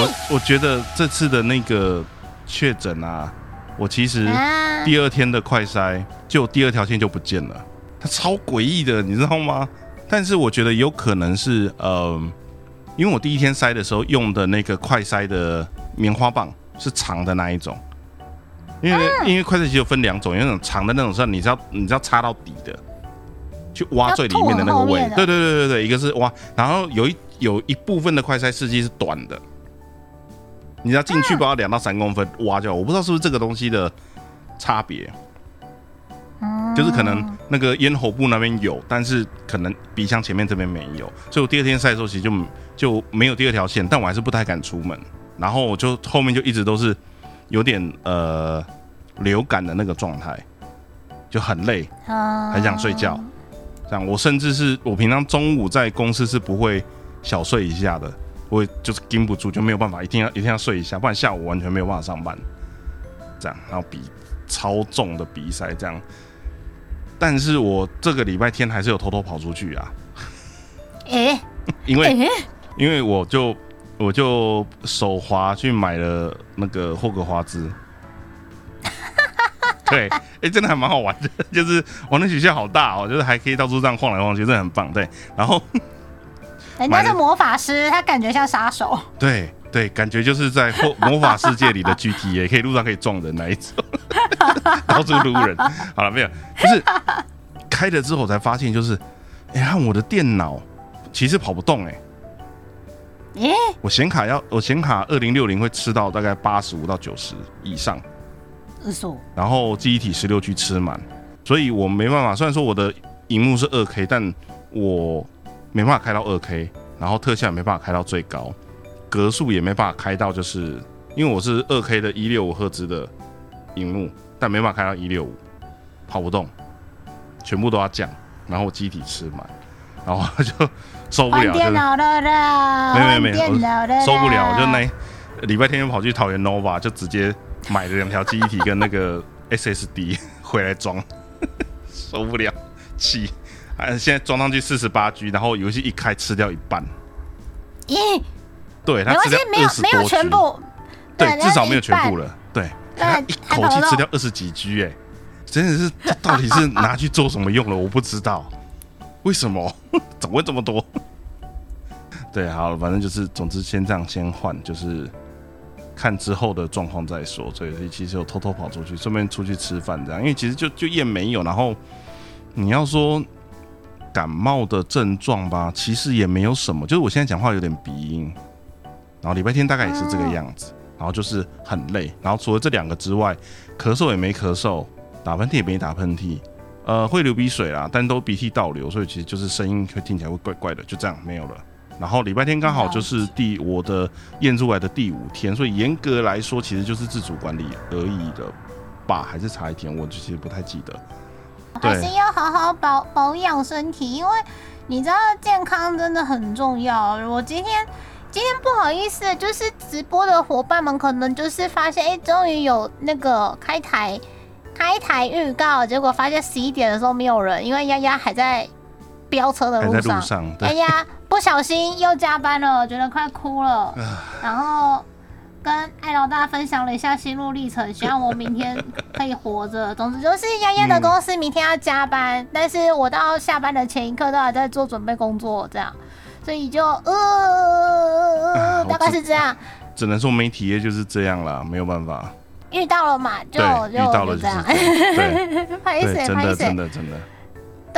我我觉得这次的那个确诊啊，我其实啊。第二天的快筛，就第二条线就不见了，它超诡异的，你知道吗？但是我觉得有可能是呃，因为我第一天筛的时候用的那个快筛的棉花棒是长的那一种，因为、因为快筛机有分两种，有那种长的那种是你知道你知道插到底的，去挖最里面的那个位对对对对对，一个是挖，然后有一有一部分的快筛试剂是短的。你要进去不要两到三公分挖掉，我不知道是不是这个东西的差别，嗯就是可能那个咽喉部那边有，但是可能鼻腔前面这边没有，所以我第二天晒的时候其实就就没有第二条线，但我还是不太敢出门，然后我就后面就一直都是有点呃流感的那个状态，就很累，啊很想睡觉。这样我甚至是我平常中午在公司是不会小睡一下的，我就是盯不住，就没有办法，一定要一定要睡一下，不然下午完全没有办法上班。这样，然后比超重的比赛这样，但是我这个礼拜天还是有偷偷跑出去啊，诶 因为诶，因为我就我就手滑去买了那个霍格华兹。对，哎、真的还蛮好玩的，就是玩的学校好大哦，就是还可以到处这样晃来晃去，真的很棒。对，然后人家是魔法师，他感觉像杀手。对对，感觉就是在霍魔法世界里的 GTA，可以路上可以撞人那一种，到处撸人。好了，没有，就是开了之后才发现，就是哎，看我的电脑其实跑不动哎、诶，我显卡要我显卡二零六零会吃到大概八十五到九十以上，二叔，然后记忆体十六 G 吃满，所以我没办法。虽然说我的荧幕是二 K，但我没办法开到二 K，然后特效也没办法开到最高，格数也没办法开到，就是因为我是二 K 的一六五赫兹的荧幕，但没办法开到一六五，跑不动，全部都要降，然后我机体吃满，然后就受不换了，就是电脑的啦，没有没有没受不了，我就那礼拜天就跑去桃园 nova，就直接买了两条记忆体跟那个 SSD 回来装，受不了，气。啊，现在装上去四十八 G，然后游戏一开吃掉一半，咦，对，它没关系吃掉，没有没有全部，对，对至少没有全部。了，对，对它一口气吃掉二十几 G，哎，真的是这到底是拿去做什么用了？我不知道，为什么？怎么会这么多？对，好，反正就是，总之先这样先换，就是看之后的状况再说。所以其实有偷偷跑出去，顺便出去吃饭这样，因为其实就就验没有，然后你要说感冒的症状吧，其实也没有什么，就是我现在讲话有点鼻音，然后礼拜天大概也是这个样子，然后就是很累，然后除了这两个之外，咳嗽也没咳嗽，打喷嚏也没打喷嚏。呃，会流鼻水啦，但都鼻涕倒流，所以其实就是声音会听起来会怪怪的，就这样没有了。然后礼拜天刚好就是第我的验出来的第五天，所以严格来说其实就是自主管理而已的吧，还是差一天，我其实不太记得。还是要好好保保养身体，因为你知道健康真的很重要。我今天今天不好意思，就是直播的伙伴们可能就是发现，哎、终于有那个开台开台预告，结果发现十一点的时候没有人，因为丫丫还在飙车的路上路。上，丫，丫不小心又加班了，觉得快哭了，然后跟艾老大分享了一下心路历程，希望我明天可以活着。总之就是丫丫的公司明天要加班，但是我到下班的前一刻都还在做准备工作，这样，所以就呃大概是这样。只能说媒体业就是这样啦，没有办法。遇到了嘛，就，就遇到了这样，对 拍对，谁拍谁真的真。的真的，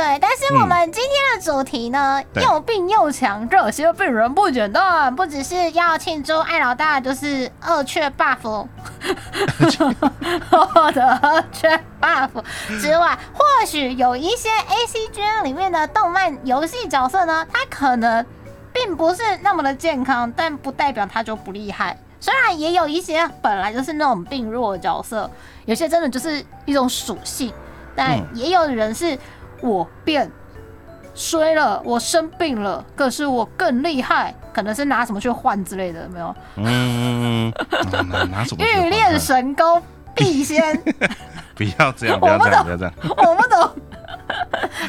对，但是我们今天的主题呢，对。又病又强，这些病人不简单，不只是要庆祝艾老大就是二缺 buff 获得二缺 buff 之外，或许有一些 A C G N 里面的动漫游戏角色呢，他可能并不是那么的健康，但不代表他就不厉害。虽然也有一些本来就是那种病弱的角色，有些真的就是一种属性，但嗯。也有人是我变衰了，我生病了，可是我更厉害，可能是拿什么去换之类的，没有？嗯，拿拿什么？欲练神功，必先，不要这样，不要这样，不要这样。我不懂。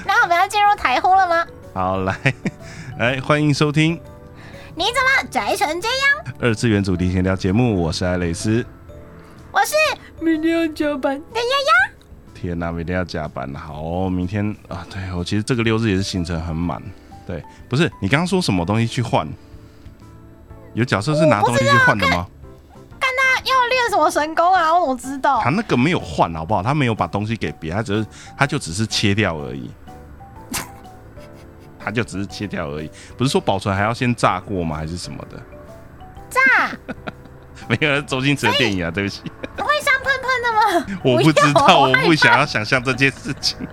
那我们要进入台呼了吗？好，来来，欢迎收听。你怎么宅成这样？二次元主题闲聊节目，我是艾蕾丝。我是明天要加班的丫丫。天哪、明天要加班了。好哦、明天啊，对我其实这个六日也是行程很满。对，不是你刚刚说什么东西去换？有角色是拿东西去换的吗？看他要练什么神功啊？我怎么知道他？那个没有换，好不好？他没有把东西给别人，他只是他就只是切掉而已。他就只是切掉而已，不是说保存还要先炸过吗？还是什么的？炸 没有，周星驰的电影啊，对不起，会香喷喷的吗？我不知道，我不想要想象这件事情。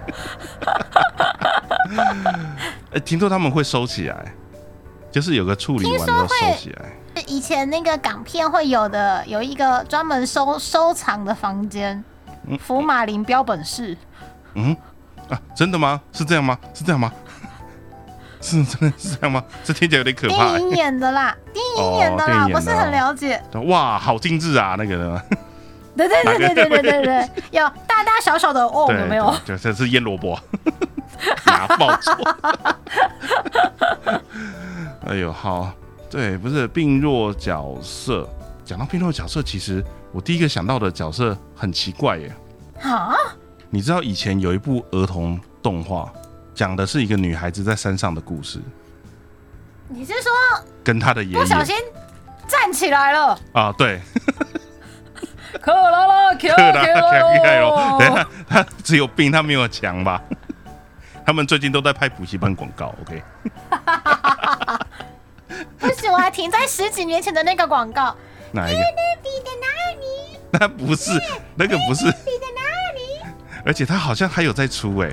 哎、听说他们会收起来，就是有个处理完之后收起来。以前那个港片会有的，有一个专门收收藏的房间，福马林标本室。嗯啊，真的吗？是这样吗？是这样吗？是真的是这样吗？这听起来有点可怕、电影演的啦，电影演的啦，不是很了解。哇，好精致啊，那个呢？对对对对对对对对，有大大小小的哦，有没有？就，这是腌萝卜，拿报错。哎呦，好，对，不是病弱角色。讲到病弱角色，其实我第一个想到的角色很奇怪耶。啊？你知道以前有一部儿童动画，讲的是一个女孩子在山上的故事，你是说跟她的爷爷不小心站起来了？啊，对，克拉拉 Q 克拉克盖咯。等一下，他只有病，他没有强吧？他们最近都在拍补习班广告，OK？不行，我还停在十几年前的那个广告。哪一个？那不是，那个不是？而且他好像还有在出哎、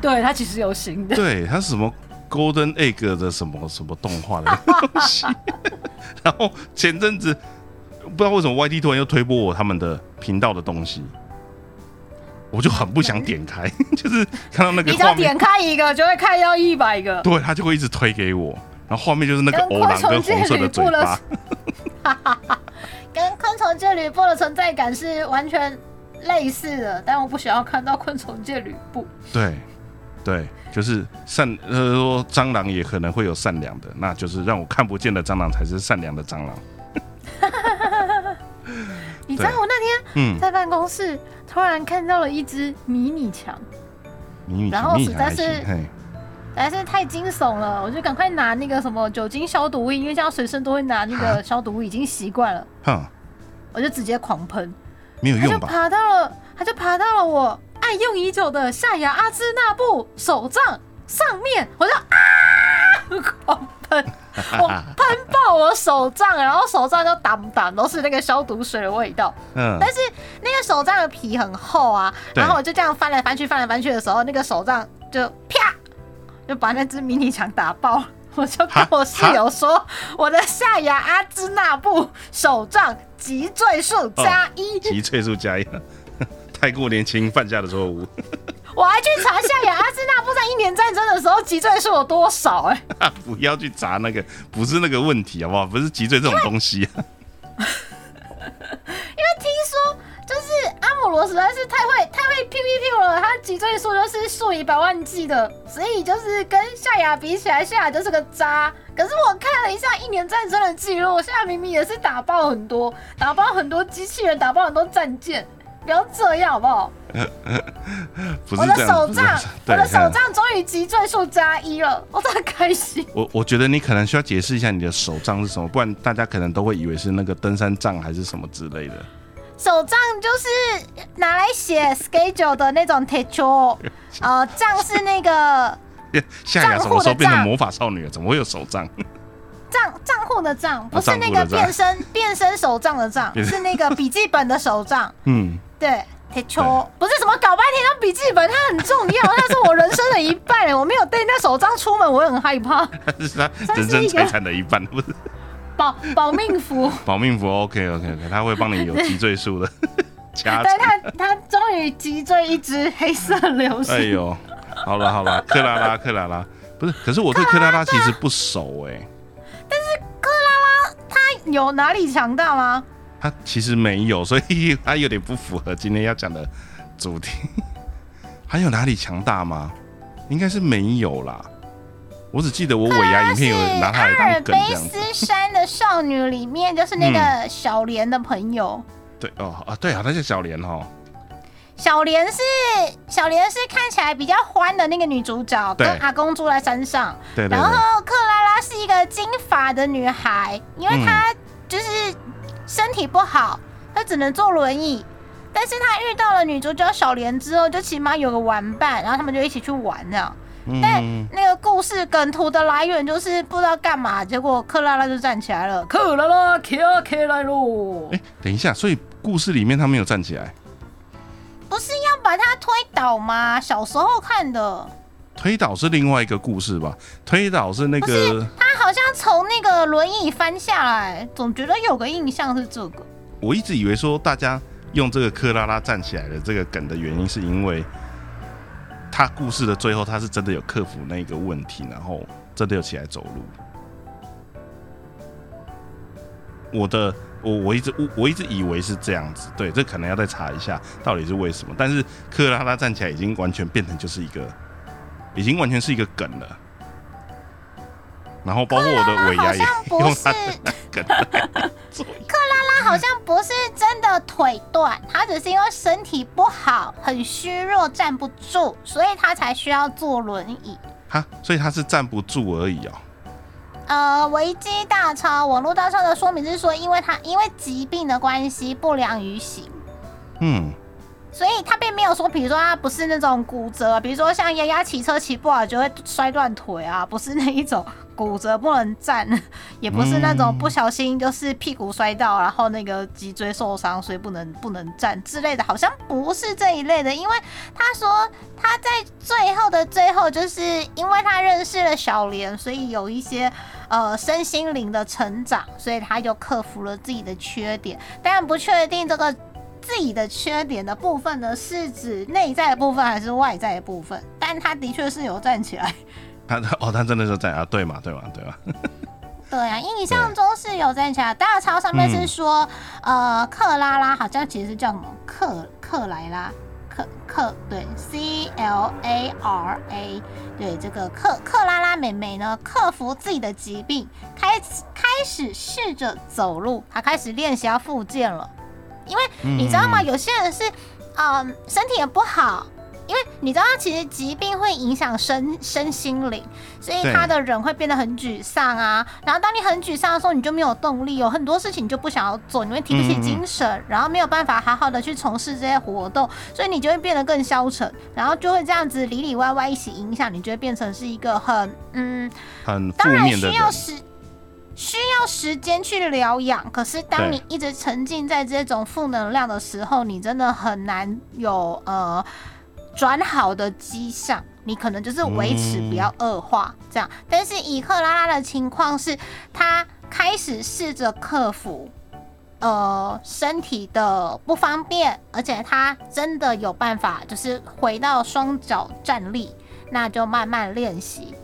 对，他其实有新的。对，他是什么 Golden Egg 的什么什么动画的东西，然后前阵子不知道为什么 YT 突然又推播我他们的频道的东西，我就很不想点开，就是看到那个你只要画面。点，开一个，就会看到一百个。对他就会一直推给我，然后画面就是那个跟欧郎跟红色的嘴巴，跟昆虫界吕布的存在感是完全类似的，但我不想要看到昆虫界吕布。对对，就是善呃说蟑螂也可能会有善良的，那就是让我看不见的蟑螂才是善良的蟑螂，你 知道我那天嗯，在办公室突然看到了一只迷你墙，迷你然后实在是嘿。实在是太惊悚了，我就赶快拿那个什么酒精消毒液，因为现在随身都会拿那啊个消毒液，已经习惯了，哼，我就直接狂喷。没有用吧？爬到了，它就爬到了我爱用已久的夏牙阿兹纳布手杖上面，我就啊，狂喷，我喷爆我手杖，然后手杖就挡挡都是那个消毒水的味道。嗯，但是那个手杖的皮很厚啊，然后我就这样翻来翻去，翻来翻去的时候，那个手杖就啪，就把那只迷你墙打爆。我就跟我室友说，我的下牙阿兹纳布手杖脊椎数加一。急坠数加一，太过年轻犯下的错误，我还去查夏亚阿兹纳布在一年战争的时候脊椎数有多少、哎，不要去查那个，不是那个问题好不好？不是脊椎这种东西、啊，因为听说就是阿姆罗实在是太会太会 P P P 了，他脊椎数就是数以百万计的，所以就是跟夏亚比起来，夏亚就是个渣。可是我看了一下一年战争的记录，夏亚明明也是打爆很多，打爆很多机器人，打爆很多战舰。不要这样好不好？我的手杖我的手嗯杖终于集赘数加一了，我真的开心。我我觉得你可能需要解释一下你的手杖是什么，不然大家可能都会以为是那个登山杖还是什么之类的。手杖就是拿来写 schedule 的那种 e h o 呃，杖是那个夏雅什么时候变成魔法少女了？怎么会有手杖？账账户的账，不是那个变身 变身手账的账，是那个笔记本的手账。嗯，对 e 不是什么搞半天当笔记本，它很重要，它是我人生的一半。我没有带那手杖出门，我很害怕。这是人生财产的一半，不是保保命符，保命符。OK OK OK，他会帮你有脊椎数的加对成。他，他终于脊椎一只黑色流星。哎呦，好了好了，克拉拉克拉拉，不是，可是我对克拉拉其实不熟哎、有哪里强大吗？他其实没有，所以他有点不符合今天要讲的主题。还有哪里强大吗？应该是没有啦。我只记得我尾牙影片有人拿他来阿尔卑当梗这样子。斯山的少女里面，就是那个小莲的朋友。对哦啊，对啊，她叫小莲哦。小莲是小莲是看起来比较欢的那个女主角，跟阿公住在山上。对对对然后克一个金发的女孩，因为她就是身体不好，她只能坐轮椅。但是她遇到了女主角小莲之后，就起码有个玩伴，然后他们就一起去玩这样。但嗯，那个故事梗图的来源就是不知道干嘛，结果克拉拉就站起来了，克拉拉起起来喽！哎，等一下，所以故事里面她没有站起来，不是要把他推倒吗？小时候看的，推倒是另外一个故事吧？推倒是那个他好像从那个轮椅翻下来，总觉得有个印象是这个。我一直以为说大家用这个克拉拉站起来的这个梗的原因，是因为他故事的最后他是真的有克服那个问题，然后真的有起来走路。我的我我一直我我一直以为是这样子，对，这可能要再查一下到底是为什么。但是克拉拉站起来已经完全变成就是一个，已经完全是一个梗了。然后包括我的尾牙也 不是用他的梗来做他好像不是真的腿断，她只是因为身体不好，很虚弱，站不住，所以她才需要坐轮椅。哈，所以她是站不住而已哦。呃，维基大超网络大抄的说明是说，因为他因为疾病的关系不良于行。嗯，所以他并没有说，比如说他不是那种骨折，比如说像丫丫骑车骑不好就会摔断腿啊，不是那一种骨折不能站，也不是那种不小心就是屁股摔到，然后那个脊椎受伤，所以不能不能站之类的，好像不是这一类的。因为他说他在最后的最后，就是因为他认识了小莲，所以有一些呃身心灵的成长，所以他就克服了自己的缺点，但不确定这个。自己的缺点的部分呢，是指内在的部分还是外在的部分？但他的确是有站起来。他哦，他真的是在啊，对嘛，对嘛，对嘛。对啊，印象中是有站起来。大超上面是说，呃，克拉拉好像其实是叫什么克克莱拉。克克对，C L A R A，对这个克克拉拉妹妹呢，克服自己的疾病，开始开始试着走路，她开始练习要复健了。因为你知道吗？有些人是，嗯，身体也不好，因为你知道，其实疾病会影响身身心灵，所以他的人会变得很沮丧啊。然后当你很沮丧的时候，你就没有动力，有很多事情你就不想要做，你会提不起精神，然后没有办法好好的去从事这些活动，所以你就会变得更消沉，然后就会这样子里里外外一起影响，你就会变成是一个很嗯，很负当然面的人。需要时需要时间去疗养，可是当你一直沉浸在这种负能量的时候，你真的很难有呃转好的迹象。你可能就是维持不要恶化这样。但是以克拉拉的情况是，她开始试着克服。呃，身体的不方便，而且他真的有办法，就是回到双脚站立，那就慢慢练习。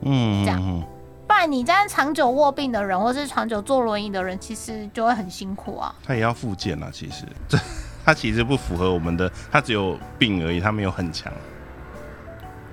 嗯，这样然你这样长久卧病的人，或是长久坐轮椅的人，其实就会很辛苦啊。他也要复健啊。其实这他其实不符合我们的，他只有病而已，他没有很强。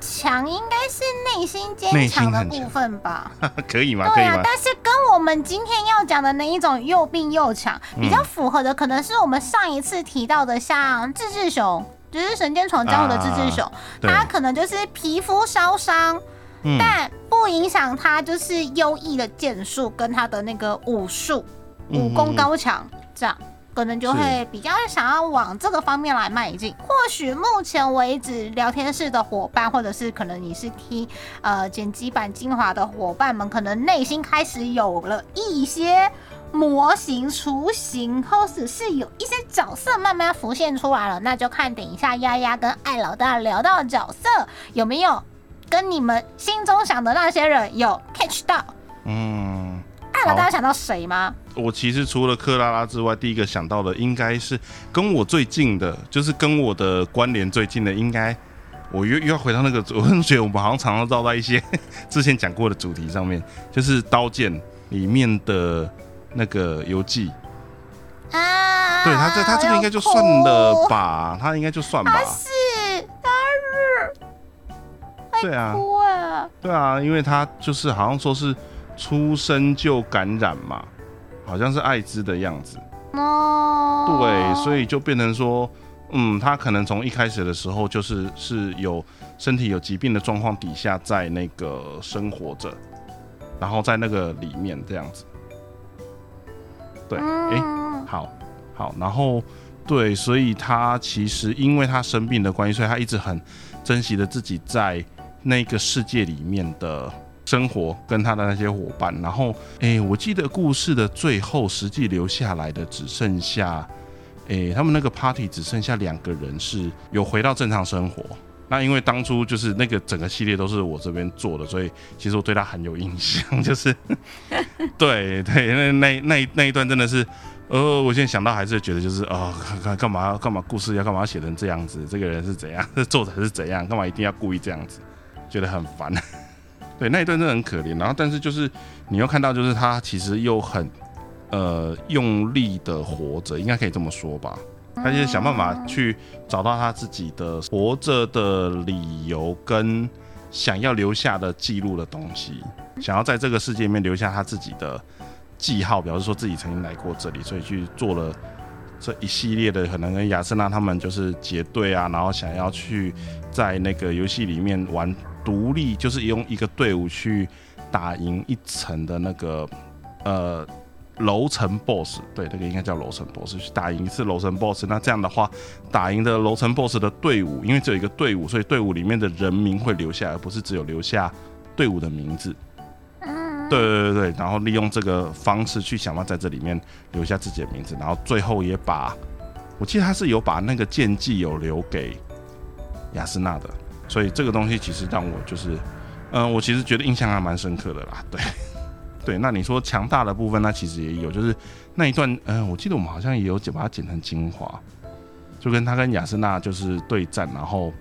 强应该是内心坚强的部分吧？可以吗？可对啊以吗，？但是跟我们今天要讲的那一种又病又强，比较符合的，可能是我们上一次提到的，像志志熊，就是《神剑闯江湖》的志志雄，对他可能就是皮肤烧伤，嗯但不影响他就是优异的剑术跟他的那个武术，武功高强，这样可能就会比较想要往这个方面来迈进。或许目前为止，聊天室的伙伴，或者是可能你是听呃剪辑版精华的伙伴们，可能内心开始有了一些。模型雏形，或者是有一些角色慢慢浮现出来了，那就看等一下丫丫跟艾老大聊到的角色有没有跟你们心中想的那些人有 catch 到。嗯，艾老大家想到谁吗？我其实除了克拉拉之外，第一个想到的应该是跟我最近的，就是跟我的关联最近的，应该我又又要回到那个，我很觉得我们好像常常绕在一些 之前讲过的主题上面，就是刀剑里面的那个游记。啊，对他这他这个应该就算了吧，他应该就算吧。对啊，对啊，因为他就是好像说是出生就感染嘛，好像是艾滋的样子。哦，对，所以就变成说，嗯，他可能从一开始的时候就是是有身体有疾病的状况底下，在那个生活着，然后在那个里面这样子。对，诶，嗯，好，好，然后对，所以他其实因为他生病的关系，所以他一直很珍惜的自己在那个世界里面的生活跟他的那些伙伴。然后，诶，我记得故事的最后，实际留下来的只剩下，诶，他们那个 party 只剩下两个人是有回到正常生活。那因为当初就是那个整个系列都是我这边做的，所以其实我对他很有印象，就是对对，那那那那一段真的是，呃，我现在想到还是觉得就是啊，干干嘛干嘛故事要干嘛写成这样子？这个人是怎样？这 作者是怎样？干嘛一定要故意这样子？觉得很烦。对，那一段真的很可怜。然后，但是就是你又看到，就是他其实又很呃用力的活着，应该可以这么说吧。他就是想办法去找到他自己的活着的理由，跟想要留下的记录的东西，想要在这个世界里面留下他自己的记号，表示说自己曾经来过这里，所以去做了这一系列的可能跟亚瑟娜他们就是结队啊，然后想要去在那个游戏里面玩独立，就是用一个队伍去打赢一层的那个呃。楼层 BOSS，对，那个应该叫楼层 BOSS，去打赢一次楼层 BOSS。那这样的话，打赢的楼层 BOSS 的队伍，因为只有一个队伍，所以队伍里面的人名会留下，而不是只有留下队伍的名字。对对对对，然后利用这个方式去想办法在这里面留下自己的名字，然后最后也把，我记得他是有把那个剑技有留给雅斯娜的，所以这个东西其实让我就是，嗯，我其实觉得印象还蛮深刻的啦，对。对，那你说强大的部分，那其实也有，就是那一段，嗯、我记得我们好像也有剪把它剪成精华，就跟他跟雅斯娜就是对战，然后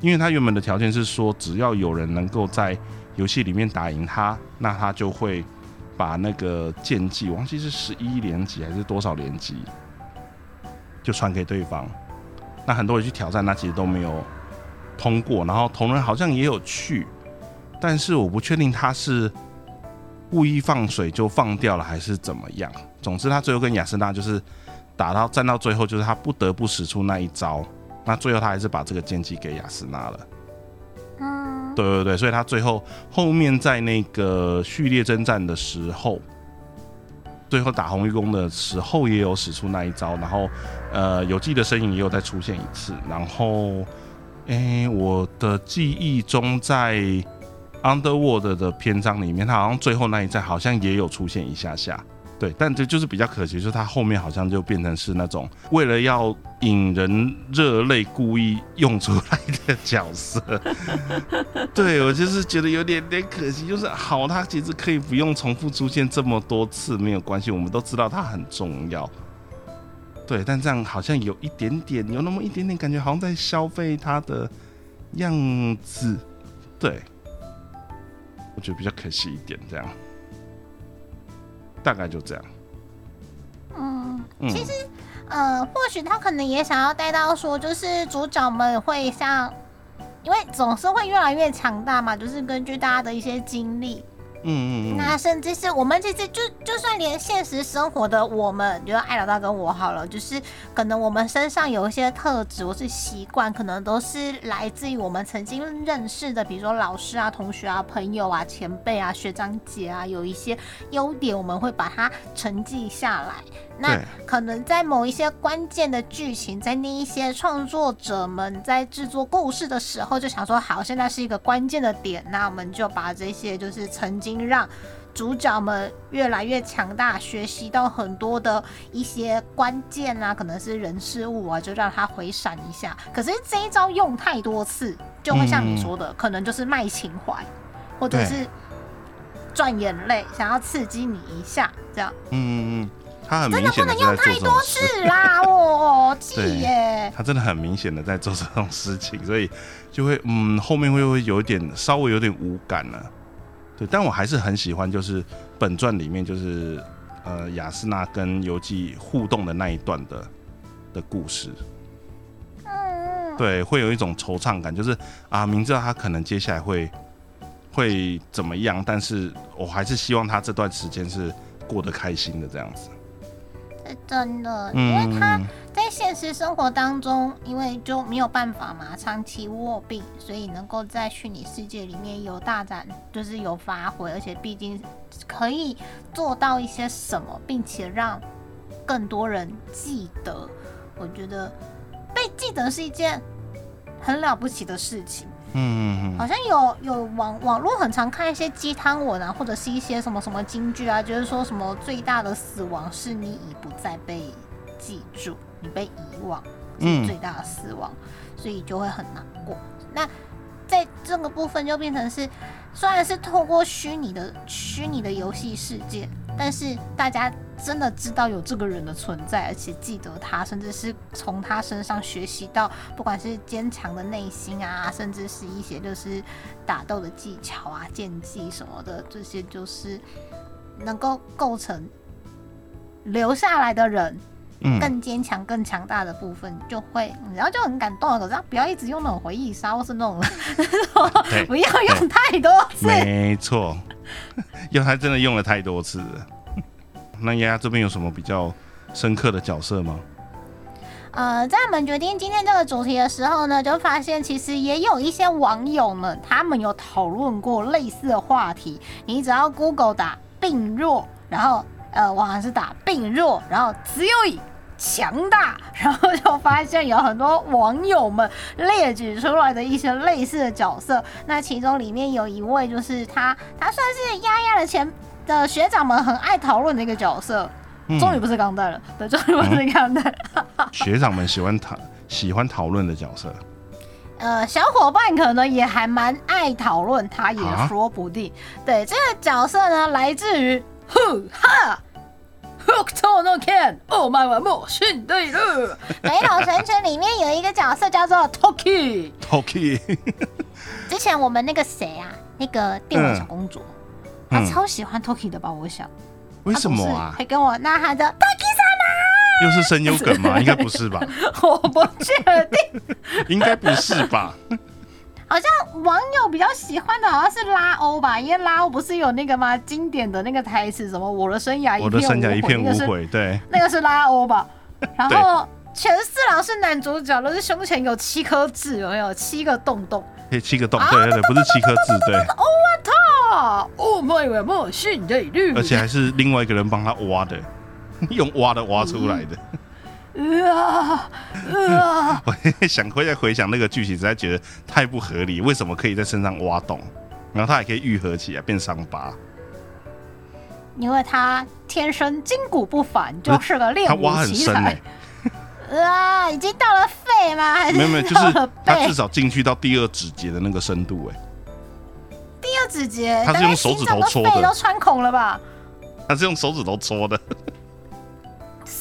因为他原本的条件是说，只要有人能够在游戏里面打赢他，那他就会把那个剑技，忘记是十一连击还是多少连击，就传给对方。那很多人去挑战，那其实都没有通过，然后同仁好像也有去，但是我不确定他是。故意放水就放掉了，还是怎么样？总之，他最后跟雅斯娜就是打到战到最后，就是他不得不使出那一招。那最后他还是把这个剑姬给雅斯娜了。嗯，对对对，所以他最后后面在那个序列征战的时候，最后打红玉宫的时候也有使出那一招。然后，呃，有记的身影也有再出现一次。然后，诶，我的记忆中在。Underworld 的篇章里面，他好像最后那一战好像也有出现一下下，对，但这就是比较可惜，就是他后面好像就变成是那种为了要引人热泪故意用出来的角色。对我就是觉得有点点可惜，就是好，他其实可以不用重复出现这么多次，没有关系，我们都知道他很重要。对，但这样好像有一点点，有那么一点点感觉，好像在消费他的样子。对。我觉得比较可惜一点，这样，大概就这样。嗯，嗯，其实，呃，或许他可能也想要带到说，就是主角们会像，因为总是会越来越强大嘛，就是根据大家的一些经历。嗯嗯，那甚至是我们其实就就算连现实生活的我们，比如艾老大跟我好了，就是可能我们身上有一些特质或是习惯，可能都是来自于我们曾经认识的，比如说老师啊、同学啊、朋友啊、前辈啊、学长姐啊，有一些优点，我们会把它沉记下来。那可能在某一些关键的剧情，在那一些创作者们在制作故事的时候，就想说，好，现在是一个关键的点，那我们就把这些就是曾经让主角们越来越强大，学习到很多的一些关键啊，可能是人事物啊，就让他回闪一下。可是这一招用太多次，就会像你说的，可能就是卖情怀，或者是赚眼泪，想要刺激你一下，这样。嗯嗯嗯，他很明显的在做这种事，次啦，我，气对耶！他真的很明显的在做这种事情，所以就会嗯，后面会会有一点稍微有点无感了。对，但我还是很喜欢，就是本传里面就是呃雅斯娜跟游记互动的那一段的的故事。嗯，对，会有一种惆怅感，就是啊，明知道他可能接下来会会怎么样，但是我还是希望他这段时间是过得开心的这样子。是真的，因为他在现实生活当中，因为就没有办法嘛，长期卧病，所以能够在虚拟世界里面有大展，就是有发挥，而且毕竟可以做到一些什么，并且让更多人记得。我觉得被记得是一件很了不起的事情。嗯，好像有有网网络很常看一些鸡汤文啊，或者是一些什么什么金句啊，就是说什么最大的死亡是你已不再被记住，你被遗忘是最大的死亡，所以就会很难过。那在这个部分就变成是，虽然是透过虚拟的虚拟的游戏世界。但是大家真的知道有这个人的存在，而且记得他，甚至是从他身上学习到，不管是坚强的内心啊，甚至是一些就是打斗的技巧啊、剑技什么的，这些就是能够构成留下来的人更坚强、更强大的部分，就会然后就很感动。可是不要一直用那种回忆杀，或是那种 不要用太多次。没错。用他真的用了太多次了。那丫丫这边有什么比较深刻的角色吗？呃，在我们决定今天这个主题的时候呢，就发现其实也有一些网友们，他们有讨论过类似的话题。你只要 Google 打病弱，然后呃，我还是打病弱，然后只有以强大，然后就发现有很多网友们列举出来的一些类似的角色。那其中里面有一位，就是他，他算是丫丫的前的学长们很爱讨论的一个角色。终于不是钢弹了，对，终于不是钢弹。学长们喜欢讨喜欢讨论的角色。呃，小伙伴可能也还蛮爱讨论，他也说不定。对，这个角色呢，来自于哼哈。no can，Oh my god，莫逊对了。北斗神拳里面有一个角色叫做 Toki。Toki。之前我们那个谁啊，那个电玩小公主，她超喜欢 Toki 的吧？我想。为什么啊？还跟我呐喊着 Toki 上来。又是声优梗吗？应该不是吧？我不确定。应该不是吧？好像网友比较喜欢的好像是拉欧吧，因为拉欧不是有那个吗？经典的那个台词，什么我的生涯一片无悔，对，那个是拉欧吧。然后全四郎是男主角，都是胸前有七颗痣，有没有七个洞洞？对，七个洞，对对对，不是七颗痣，对。哦哦莫莫莫逊对绿，而且还是另外一个人帮他挖的，用挖的挖出来的。啊啊！我想回再回想那个剧情，实在觉得太不合理。为什么可以在身上挖洞，然后他还可以愈合起来变伤疤？因为他天生筋骨不凡，就是个练武奇才。啊，已经到了肺吗？还是没有没有，就是他至少进去到第二指节的那个深度哎。第二指节，他是用手指头戳的，都穿孔了吧？他是用手指头戳的。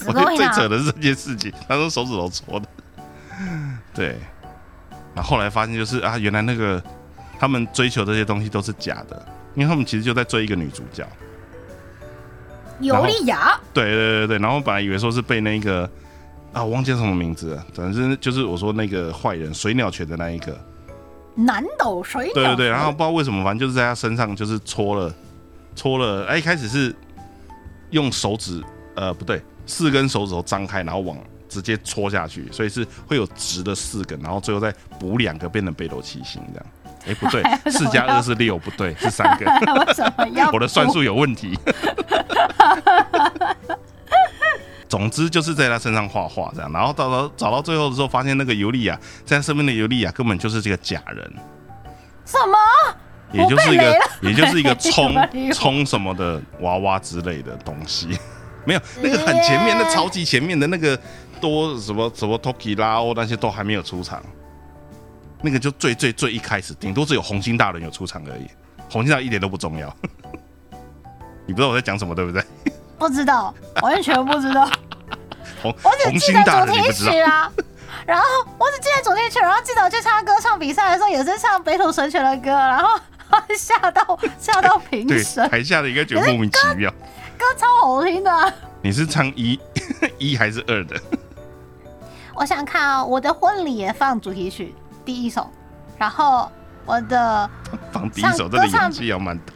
我觉得最扯的是这件事情，他说手指头戳的，对。然后后来发现就是啊，原来那个他们追求这些东西都是假的，因为他们其实就在追一个女主角。尤利亚。对对对对，然后本来以为说是被那个啊，我忘记什么名字了，反正就是我说那个坏人水鸟拳的那一个南斗水鸟。对对对，然后不知道为什么，反正就是在他身上就是戳了戳了，哎，一开始是用手指，呃，不对。四根手指头张开，然后往直接戳下去，所以是会有直的四根，然后最后再补两个变成北斗七星这样。哎，不对，四加二是六，不对，是三个。为什么要？我的算术有问题。总之就是在他身上画画这样，然后到到找到最后的时候，发现那个尤利亚在他身边的尤利亚根本就是这个假人。什么？也就是一个，也就是一个 冲 冲什么的娃娃之类的东西。没有那个很前面，那超级前面的那个多什么什么 Toki 拉欧那些都还没有出场，那个就最最最一开始，顶多只有红星大人有出场而已，红星大人一点都不重要。你不知道我在讲什么对不对？不知道，完全不知道。我只记得主题曲啊？然后我只记得主题曲，然后记得我去参加歌唱比赛的时候也是唱北斗神拳的歌，然后 吓到吓到评审，台下的应该觉得莫名其妙。歌超好听的，你是唱一 一还是二的？我我想看啊、我的婚礼也放主题曲第一首，然后我的放第一首，这个演技要蛮大。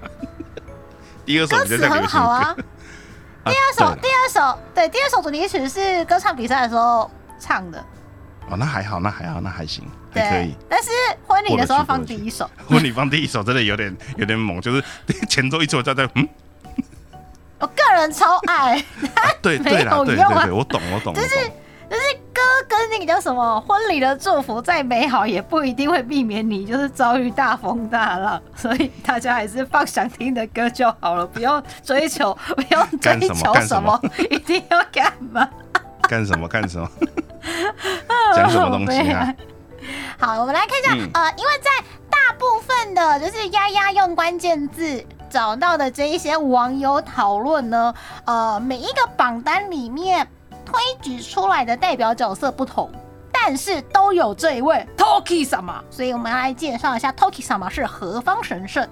第二首歌词很好啊歌。。第二首，第二首，对，第二首主题曲是歌唱比赛的时候唱的，哦，那还好，那还好，那还行，还可以。。但是婚礼的时候放第一首，婚礼放第一首真的有点有点猛，就是 前奏一出在在嗯，我个人超爱，啊对 对啦，对对对，我懂我懂，就是。就是歌跟那个叫什么婚礼的祝福再美好，也不一定会避免你就是遭遇大风大浪，所以大家还是放想听的歌就好了，不用追求，不用追求什么么，一定要干嘛？干什么干什么？讲什么东西啊？好，我们来看一下，嗯呃，因为在大部分的就是丫丫用关键字找到的这一些网友讨论呢，呃，每一个榜单里面推举出来的代表角色不同。但是都有这一位 Toki 什么，所以我们要来介绍一下 Toki 什么是何方神圣。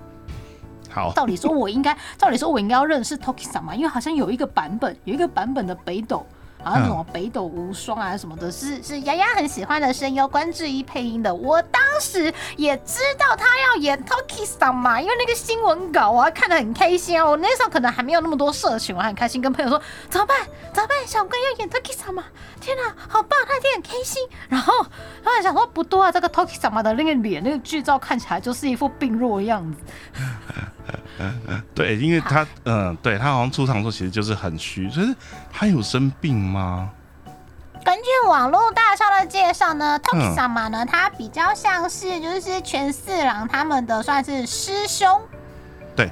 好，照理说，我应该，照理说，我应该要认识 Toki 什么，因为好像有一个版本，有一个版本的北斗，好像什么北斗无双啊什么的，是是丫丫很喜欢的声优关智一配音的。我当时也知道他要演 Toki 桑嘛，因为那个新闻稿啊看得很开心啊。我那时候可能还没有那么多社群，我还很开心，跟朋友说怎么办？怎么办？小关要演 Toki 桑嘛？天哪，好棒！他一定很开心。然后，然后想说不对啊，这个 Toki 桑嘛的那个脸，那个剧照看起来就是一副病弱的样子。对，因为他嗯，对他好像出场的时候其实就是很虚，就是他有生病吗？根据网络大超的介绍呢嗯，Toki 萨玛呢，他比较像是就是全四郎他们的算是师兄，对。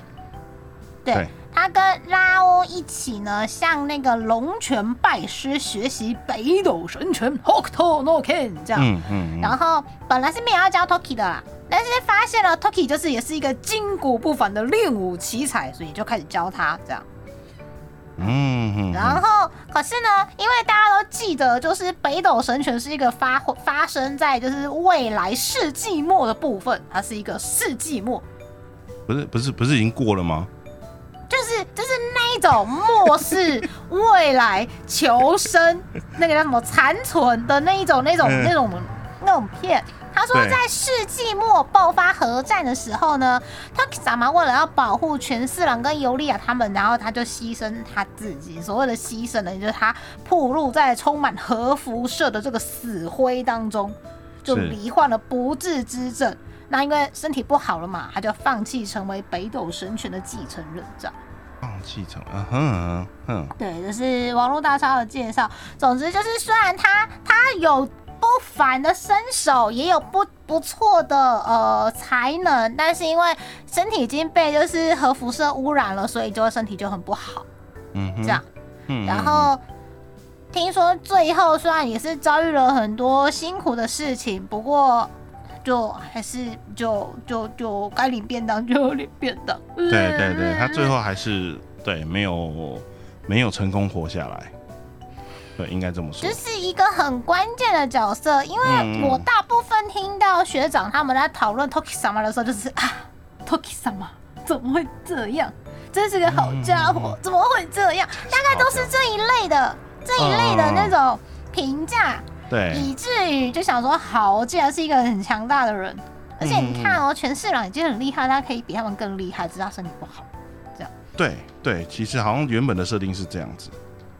对，对他跟拉欧一起呢，向那个龙泉拜师学习北斗神拳 Hokuto no Ken 这样。嗯嗯嗯，然后本来是没有要教 Toki 的啦，但是发现了 Toki 就是也是一个筋骨不凡的练武奇才，所以就开始教他这样。嗯嗯，然后，可是呢，因为大家都记得，就是北斗神拳是一个发发生在就是未来世纪末的部分，它是一个世纪末，不是不是不是已经过了吗？就是就是那一种末世未来求生那个叫什么残存的那一种那种嗯那种那种片。他说，在世纪末爆发核战的时候呢，Toki 萨玛为了要保护全四郎跟尤利亚他们，然后他就牺牲他自己。所谓的牺牲呢，就是他暴露在充满核辐射的这个死灰当中，就罹患了不治之症。那因为身体不好了嘛，他就放弃成为北斗神拳的继承人，这样。放弃成，嗯哼嗯哼，对，这是网络大超的介绍。总之就是，虽然他他有不凡的身手，也有不不错的呃才能，但是因为身体已经被就是核辐射污染了，所以就身体就很不好。嗯哼，这样，嗯，然后听说最后虽然也是遭遇了很多辛苦的事情，不过就还是就就就该领便当就领便当。对对对，他最后还是对没有没有成功活下来，对，应该这么说这，是一个很关键的角色，因为嗯我大部分听到学长他们在讨论 Toki 萨玛的时候，就是啊，Toki 萨玛怎么会这样？真是个好家伙，怎么会这样？大概都是这一类的这一类的那种评价，对，以至于就想说，好，我既然是一个很强大的人，而且你看哦，全市长已经很厉害，他可以比他们更厉害，只是他身体不好。这样对对，其实好像原本的设定是这样子，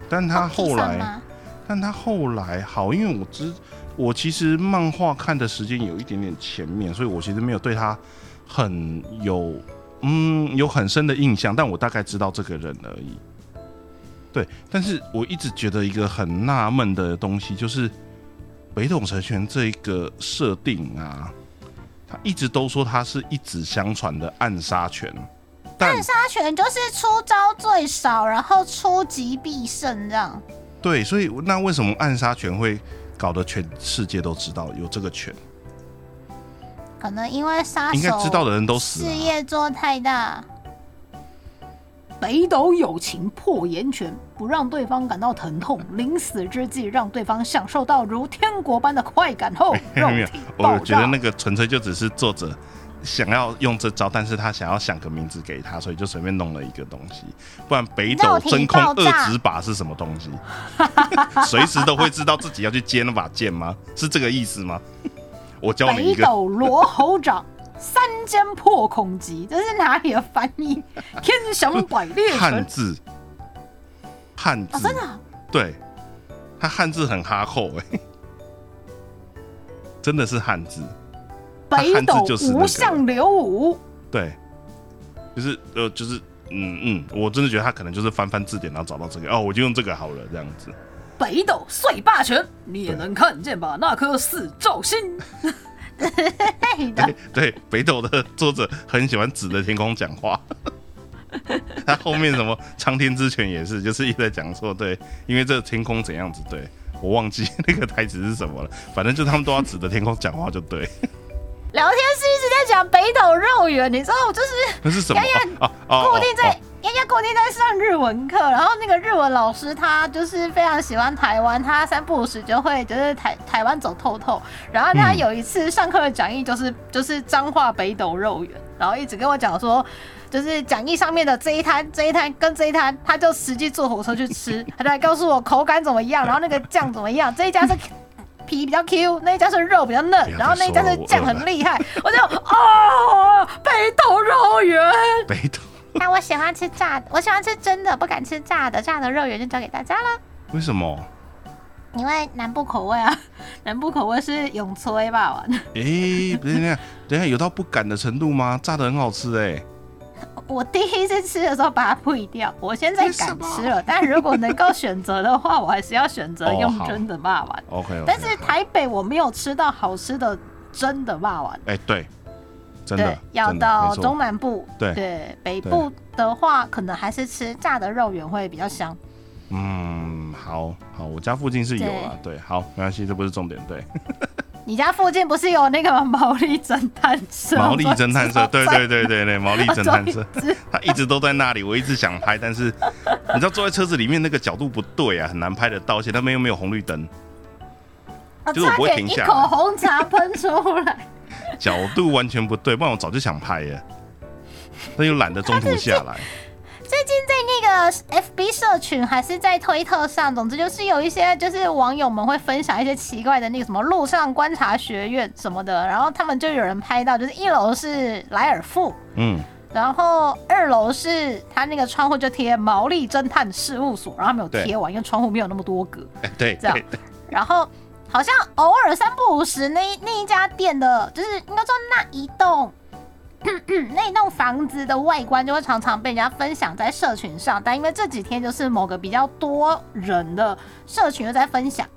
但他后来，玛但他后来好，因为我知我其实漫画看的时间有一点点前面，所以我其实没有对他很有嗯有很深的印象，但我大概知道这个人而已。对，但是我一直觉得一个很纳闷的东西，就是北斗神拳这一个设定啊，他一直都说他是一直相传的暗杀拳，但暗杀拳就是出招最少，然后出击必胜这样。对，所以那为什么暗杀拳会搞得全世界都知道有这个拳？可能因为杀手应该知道的人都死事了啊、业做太大。北斗友情破岩拳，不让对方感到疼痛，临死之际让对方享受到如天国般的快感后，肉没有体，爆炸。我觉得那个纯粹就只是作者想要用这招，但是他想要想个名字给他，所以就随便弄了一个东西。不然北斗真空二指把是什么东西？随时都会知道自己要去接那把剑吗？是这个意思吗？我教你一个。北斗罗喉掌，三尖破空击，这是哪里的翻译？天翔百裂汉字，汉字，真的？对，他汉字很哈扣哎，真的是汉字。北斗无相流武，对，就是呃，就是嗯嗯，我真的觉得他可能就是翻翻字典，然后找到这个哦，我就用这个好了，这样子。北斗碎霸拳，你也能看见吧？那颗四兆星。对对，北斗的作者很喜欢指着天空讲话。他后面什么苍天之犬也是，就是一直在讲说，对，因为这天空怎样子，对我忘记 那个台词是什么了，反正就他们都要指着天空讲话，就对。聊天是一直在讲北斗肉圆，你知道我就是那是什么？固定在丫丫固定在上日文课，然后那个日文老师他就是非常喜欢台湾，他三不五时就会就是台台湾走透透。然后他有一次上课的讲义就是 就是彰化北斗肉圆，然后一直跟我讲说，就是讲义上面的这一摊这一摊跟这一摊，他就实际坐火车去吃，他就来告诉我口感怎么样，然后那个酱怎么样，这一家是。皮比较 Q，那一家是肉比较嫩，然后那一家是酱很厉害，我就哦，北斗肉圆，北斗。那我喜欢吃炸的，我喜欢吃真的，不敢吃炸的，炸的肉圆就交给大家了。为什么？因为南部口味啊，南部口味是永催吧？哎，不是那样，等下有到不敢的程度吗？炸的很好吃哎。我第一次吃的时候把它退掉，我现在敢吃了。但如果能够选择的话，我还是要选择用真的霸王。OK。但是台北我没有吃到好吃的真的霸王。哎，对，真的要到中南部。对对，北部的话可能还是吃炸的肉圆会比较香。嗯，好好，我家附近是有啊。对，好，没关系，这不是重点。对。你家附近不是有那个毛利侦探社？毛利侦探社，对对对对对，毛利侦探社，他一直都在那里。我一直想拍，但是 你知道坐在车子里面那个角度不对啊，很难拍得到。而且那边又没有红绿灯，就是我不会停下。一口红茶喷出来，角度完全不对，不然我早就想拍耶，但又懒得中途下来。最近在那个 FB 社群还是在推特上，总之就是有一些就是网友们会分享一些奇怪的那个什么路上观察学院什么的，然后他们就有人拍到，就是一楼是莱尔富，嗯，然后二楼是他那个窗户就贴毛利侦探事务所，然后没有贴完，因为窗户没有那么多格，对，这样，然后好像偶尔三不五时那那一家店的，就是应该说那一栋。那栋房子的外观就会常常被人家分享在社群上，但因为这几天就是某个比较多人的社群又在分享，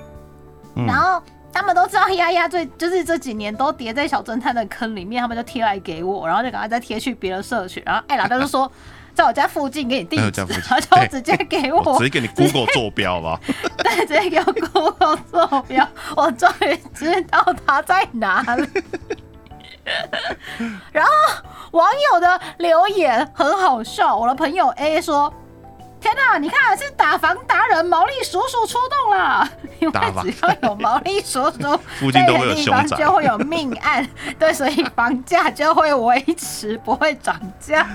然后他们都知道丫丫最就是这几年都叠在小侦探的坑里面，他们就贴来给我，然后就赶快再贴去别的社群，然后艾老大就说在我家附近给你地址，他就直接给我直接给你 Google 坐标吧，对，直接给我 Google 坐标，我终于知道他在哪里。然后网友的留言很好笑，我的朋友 A 说：“天哪，你看是打房达人毛利叔叔出动了，因为只要有毛利叔叔附近都会有地方就会有命案，对，所以房价就会维持不会涨价。”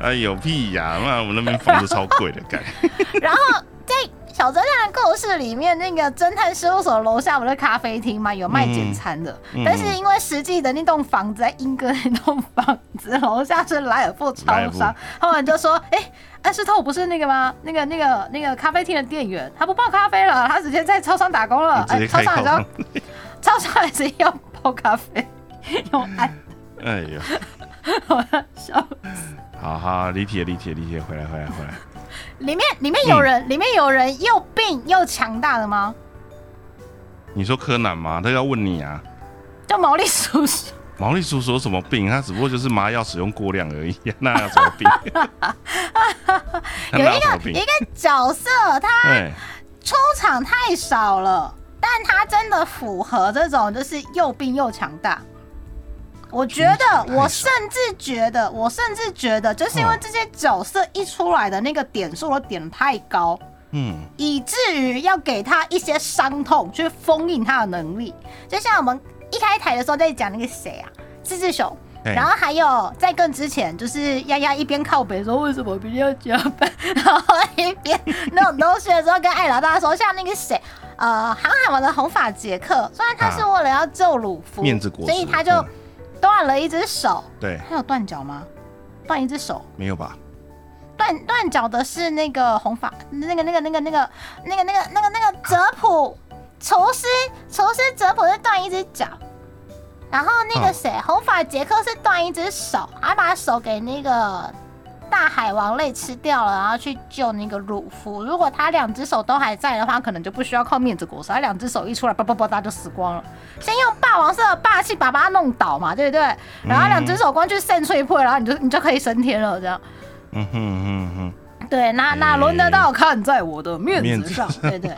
哎，有屁呀！那我们那边房子超贵的，盖。然后在。小侦探的故事里面，那个侦探事务所楼下不是咖啡厅吗？有卖简餐的，但是因为实际的那栋房子在英哥那栋房子楼下是莱尔富超商，他们就说：“哎，安石透不是那个吗？那个、那个、那个咖啡厅的店员，他不泡咖啡了，他直接在超商打工了。哎，超商也要超商还是要泡咖啡，用爱。哎呀，我要笑死！好好，理解理解理解，回来，回来，回来。”里面里面有人，里面有人又病又强大的吗？你说柯南吗？他要问你啊。叫毛利叔叔。毛利叔叔有什么病？他只不过就是麻药使用过量而已，那有什么病？有一个一个角色，他 出场太少了，但他真的符合这种，就是又病又强大。我觉得，我甚至觉得，我甚至觉得，就是因为这些角色一出来的那个点数都点太高，嗯，以至于要给他一些伤痛去封印他的能力。就像我们一开台的时候在讲那个谁啊，志志雄，然后还有在更之前，就是丫丫一边靠北说为什么比较加班，然后一边那种东西的时候跟艾老大说，像那个谁，呃，航海王的红发杰克，虽然他是为了要救鲁夫，所以他就嗯断了一只手，对，他有断脚吗？断一只手，没有吧？断断脚的是那个红发，那个那个那个那个那个那个那个那个泽普厨师，厨师泽普是断一只脚，然后那个谁，红发杰克是断一只手，还把手给那个大海王类吃掉了，然后去救那个鲁夫。如果他两只手都还在的话，可能就不需要靠面子果实，他两只手一出来，叭叭叭哒就死光了。先用霸王色的霸气把他弄倒嘛，对不对？然后两只手光去扇碎破，然后你就你就可以升天了，这样。嗯哼嗯哼对，那那轮得到看在我的面子上，对对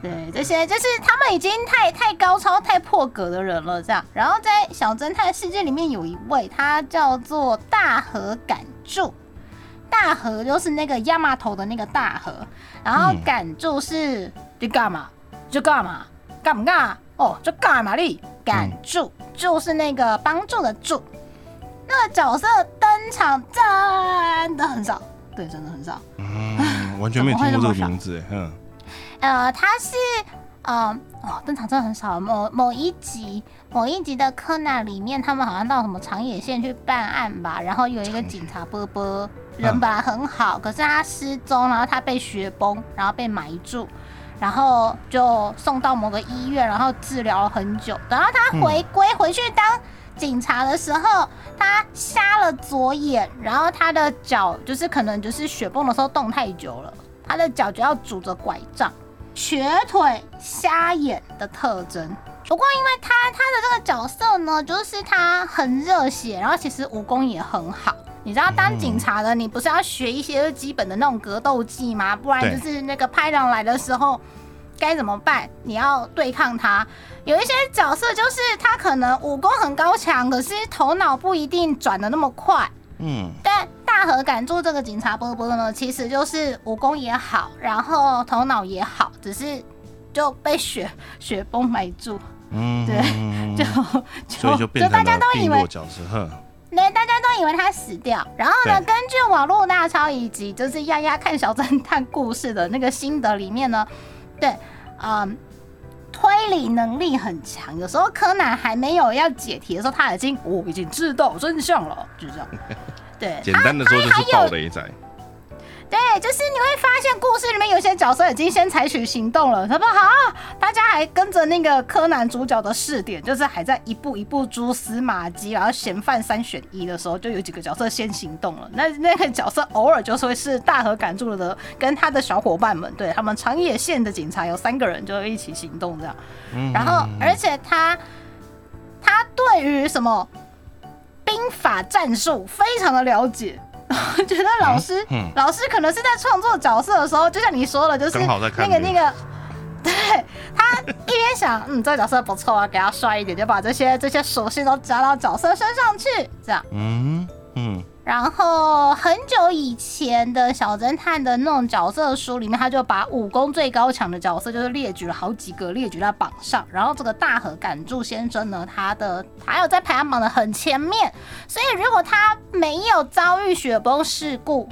对，这些就是他们已经太太高超、太破格的人了，这样。然后在小侦探世界里面有一位，他叫做大和感助，大河就是那个亚麻头的那个大河，然后嗯。感助是就干嘛？就干嘛，干不干？哦就干嘛哩，赶住就是那个帮助的助。那个角色登场真的很少，对，真的很少。嗯，完全没有听过这个名字，嗯，呃，他是呃哦，登场真的很少。某某一集，某一集的柯南里面，他们好像到什么长野县去办案吧，然后有一个警察波波，人本来很好，可是他失踪，然后他被雪崩，然后被埋住。然后就送到某个医院，然后治疗了很久。等到他回归回去当警察的时候，他瞎了左眼，然后他的脚就是可能就是雪崩的时候动太久了，他的脚就要拄着拐杖，瘸腿、瞎眼的特征。不过，因为他他的这个角色呢，就是他很热血，然后其实武功也很好。你知道，当警察的你不是要学一些基本的那种格斗技吗？不然就是那个拍狼来的时候该怎么办？你要对抗他。有一些角色就是他可能武功很高强，可是头脑不一定转的那么快。嗯，但大和敢做这个警察波波呢，其实就是武功也好，然后头脑也好，只是就被雪雪 崩埋住，嗯，对就 就所以就变大成了家都以为病弱角色，哼，对，大家都以为他死掉。然后呢，根据网络大超以及就是丫丫看小侦探故事的那个心得里面呢，对，嗯，推理能力很强。有时候柯南还没有要解题的时候，他已经我、已经知道真相了，就这样。对，简单的说就是暴雷仔，对，就是你会发现故事里面有些角色已经先采取行动了，好不好，大家还跟着那个柯南主角的试点，就是还在一步一步蛛丝马迹，然后嫌犯三选一的时候，就有几个角色先行动了。那那个角色偶尔就是会是大和感助的，跟他的小伙伴们，对他们长野县的警察有三个人就会一起行动这样。嗯然后，而且他他对于什么兵法战术非常的了解。我 觉得老师、嗯嗯老师可能是在创作角色的时候，就像你说的，就是那个那个，对他一边想，嗯，这个角色不错啊，给他帅一点，就把这些这些属性都加到角色身上去，这样。嗯嗯然后很久以前的小侦探的那种角色书里面，他就把武功最高强的角色就是列举了好几个，列举在榜上。然后这个大和感助先生呢，他的还有在排行榜的很前面，所以如果他没有遭遇雪崩事故。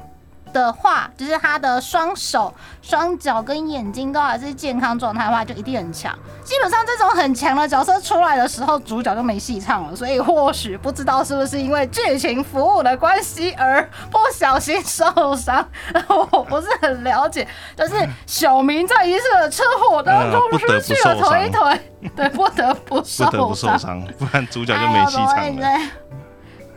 的话，就是他的双手、双脚跟眼睛都还是健康状态的话，就一定很强。基本上这种很强的角色出来的时候，主角就没戏唱了。所以或许不知道是不是因为剧情服务的关系而不小心受伤，我不是很了解。就是小明在一次的车祸当中失去了腿腿，对，不得不受 不得不受伤。伤，不然主角就没戏唱了。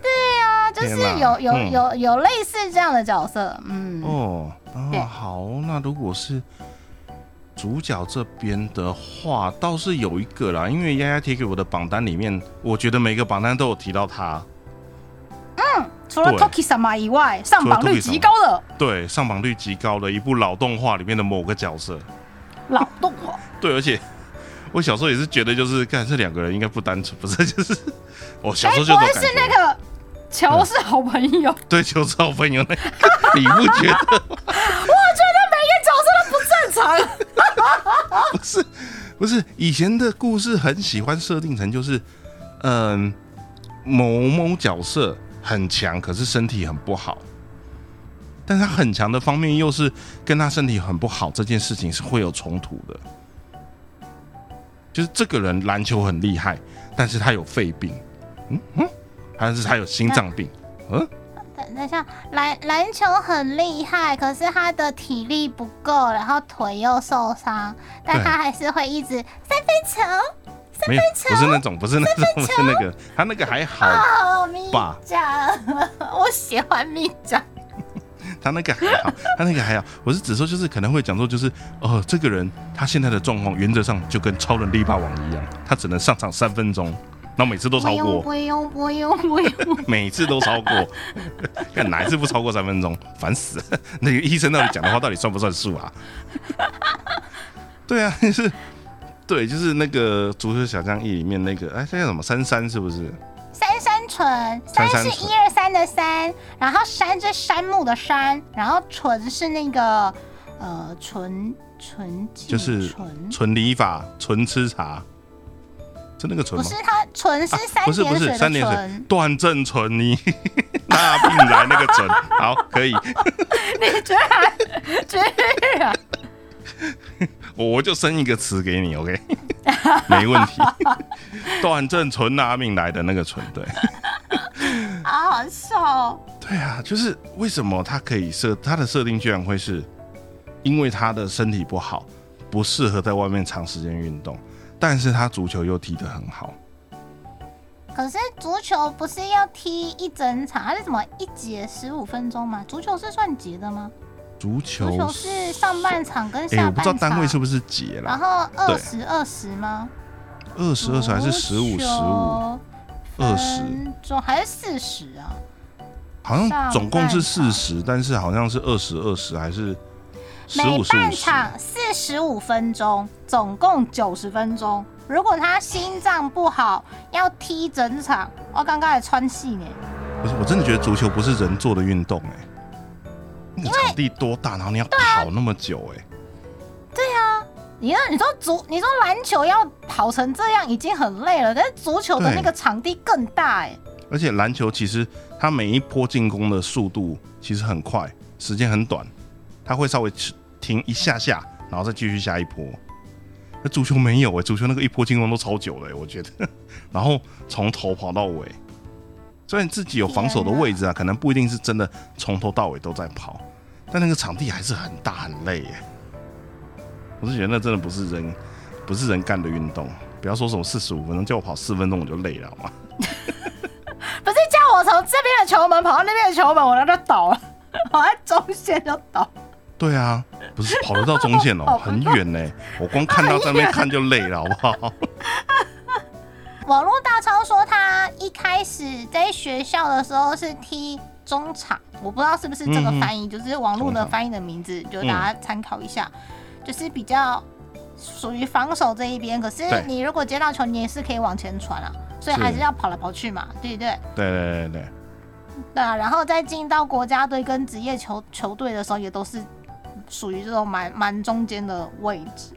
对呀、就是有有嗯。有有类似这样的角色，嗯，哦，对。啊，好，那如果是主角这边的话，倒是有一个啦，因为丫丫贴给我的榜单里面，我觉得每个榜单都有提到他，嗯除了 Toki 什么以外，上榜率极高的。对，上榜率极高的一部老动画里面的某个角色，老动画。对，而且我小时候也是觉得，就是看这两个人应该不单纯，不是，就是我小时候就不会有感觉，是那个乔是好朋友？对，球是好朋友那，你不觉得？我觉得每个角色都不正常。不是，不是，以前的故事很喜欢设定成就是，嗯、某某角色很强，可是身体很不好，但他很强的方面又是跟他身体很不好这件事情是会有冲突的。就是这个人篮球很厉害，但是他有肺病，嗯嗯，还是他有心脏病，嗯，等等一下，篮篮球很厉害，可是他的体力不够，然后腿又受伤，但他还是会一直三分球。没有，不是那种，不是那种，不是那个，他那个还好，哦，咪爸酱，我喜欢咪酱。他那个还好，他那个还好。我是指说，就是可能会讲说，就是哦，这个人他现在的状况原则上就跟超人力霸王一样，他只能上场三分钟，然后每次都超过，不用不用不用，每次都超过，看哪一次不超过三分钟，烦死了！那个医生到底讲的话到底算不算数啊？对啊，是，对，就是那个足球小将一里面那个，哎，这叫什么？三三是不是？三三纯，三是一二三的三，然后山是山木的山，然后纯是那个呃纯纯净就是纯，纯理法，纯吃茶，是那个纯吗？不是它纯是啊三不是不是三点水。纯，，段正淳，你 那病来那个准，好，可以，你居然居然。我就生一个词给你，OK，没问题。段正淳拿命来的那个淳，对，好好笑哦。对啊，就是为什么他可以设他的设定居然会是，因为他的身体不好，不适合在外面长时间运动，但是他足球又踢得很好，可是足球不是要踢一整场，还是什么一节十五分钟吗？足球是算节的吗？足球足球是上半场跟哎、下我不知道半场，单位是不是节然，后二十二十吗？二十二十还是十五十五？二十钟还是四十啊？好像总共是四十，但是好像是二十二十还是十每？半场四十五分钟，总共九十分钟。如果他心脏不好，要踢整场，我刚刚还穿戏呢。不是，我真的觉得足球不是人做的运动哎、那个场地多大，然后你要跑那么久哎、你说，你说足，你说篮球要跑成这样已经很累了，但是足球的那个场地更大哎。而且篮球其实它每一波进攻的速度其实很快，时间很短，它会稍微停一下下，然后再继续下一波。那足球没有哎、足球那个一波进攻都超久了、欸，我觉得，然后从头跑到尾。虽然自己有防守的位置啊，可能不一定是真的从头到尾都在跑，但那个场地还是很大很累耶。我是觉得那真的不是人，不是人干的运动。不要说什么四十五分钟，叫我跑四分钟我就累了，好吗？不是叫我从这边的球门跑到那边的球门，我那就倒了，我在中线就倒。对啊，不是跑得到中线哦、很远呢、我光看到这边看就累了，好不好？网络大超说他一开始在学校的时候是踢中场，我不知道是不是这个翻译，就是网络的翻译的名字，就大家参考一下，就是比较属于防守这一边。可是你如果接到球，你也是可以往前传啊，所以还是要跑来跑去嘛，对不对？对对对对，对啊，然后再进到国家队跟职业球球队的时候，也都是属于这种蛮蛮中间的位置。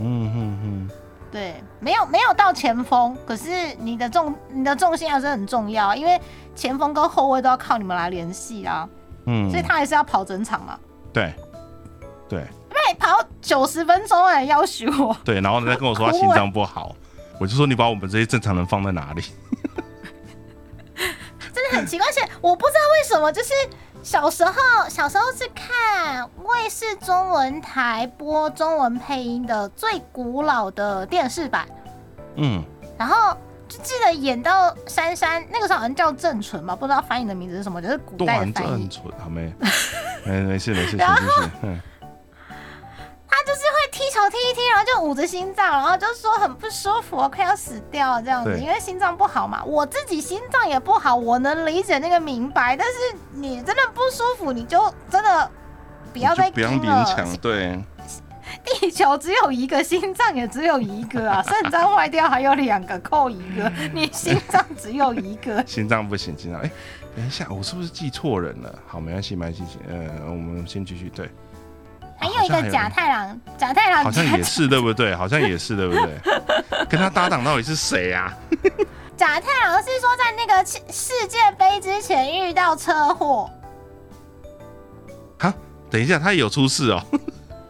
嗯哼哼，对，没有没有到前锋，可是你的重你的重心还是很重要，因为前锋跟后卫都要靠你们来联系啊，嗯，所以他还是要跑整场嘛。对对那你跑九十分钟哎，要求我，对，然后人家跟我说他心脏不好，我就说你把我们这些正常人放在哪里？真的很奇怪，而且我不知道为什么，就是小时候小时候是看卫视中文台播中文配音的最古老的电视版，嗯，然后就记得演到珊珊那个时候好像叫郑纯吧，不知道翻译的名字是什么，就是古代翻译郑纯，好没？没没事没事，然继续。嗯，他就是会踢球踢一踢，然后就捂着心脏，然后就说很不舒服，快要死掉了这样子，因为心脏不好嘛。我自己心脏也不好，我能理解那个明白，但是你真的不舒服，你就真的不要再就不要。勉强，对，地球只有一个，心脏也只有一个啊，肾脏坏掉还有两个，扣一个，你心脏只有一个。心脏不行，心脏哎，等一下，我是不是记错人了？好，没关系，没关系，呃，我们先继续，对。还有一个假太郎，假太郎好像也是对不对？好像也是对不对？跟他搭档到底是谁啊？假太郎是说在那个世世界杯之前遇到车祸，哈，等一下，他有出事哦。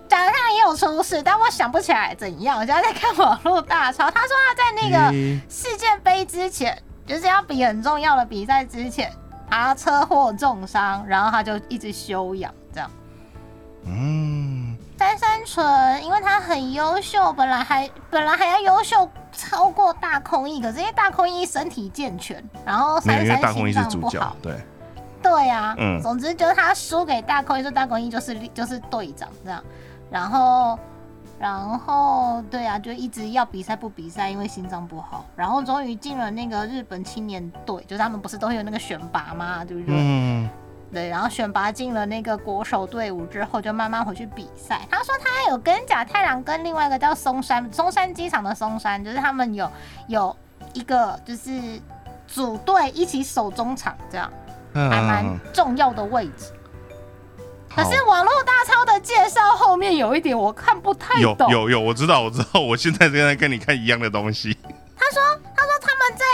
假太郎也有出事，但我想不起来怎样。我现在在看网络大潮，他说他在那个世界杯之前，就是要比很重要的比赛之前，他车祸重伤，然后他就一直休养。嗯，三三纯，因为他很优秀，本来还本来还要优秀超过大空翼，可是因为大空翼身体健全，然后没有，三因为大三心空翼是主脏不好，，角对，对呀、嗯。总之就是他输给大空翼，说大空翼就是就是队长这样，然后然后对啊，就一直要比赛不比赛，因为心脏不好，然后终于进了那个日本青年队，就是他们不是都会有那个选拔吗？对不对？嗯，对，然后选拔进了那个国手队伍之后，就慢慢回去比赛。他说他有跟甲太郎跟另外一个叫松山松山机场的松山，就是他们有有一个就是组队一起守中场，这样嗯还蛮重要的位置。可是网络大超的介绍后面有一点我看不太有懂。有有，我知道我知道，我现在正在跟你看一样的东西。他说他说他们在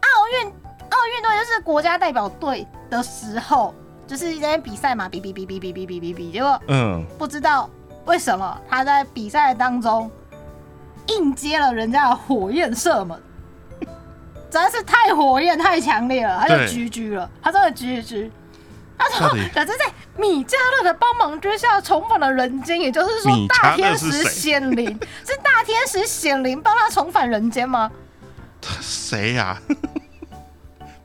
奥运奥运队就是国家代表队的时候，就是在那边比赛嘛，比比比比比比比比比，结果嗯，不知道为什么他在比赛当中硬接了人家的火焰射门，真的是太火焰太强烈了，他就狙狙了，他真的狙狙。他说，可是，在米迦勒的帮忙之下，重返了人间，也就是说，大天使显灵是大天使显灵帮他重返人间吗？谁呀、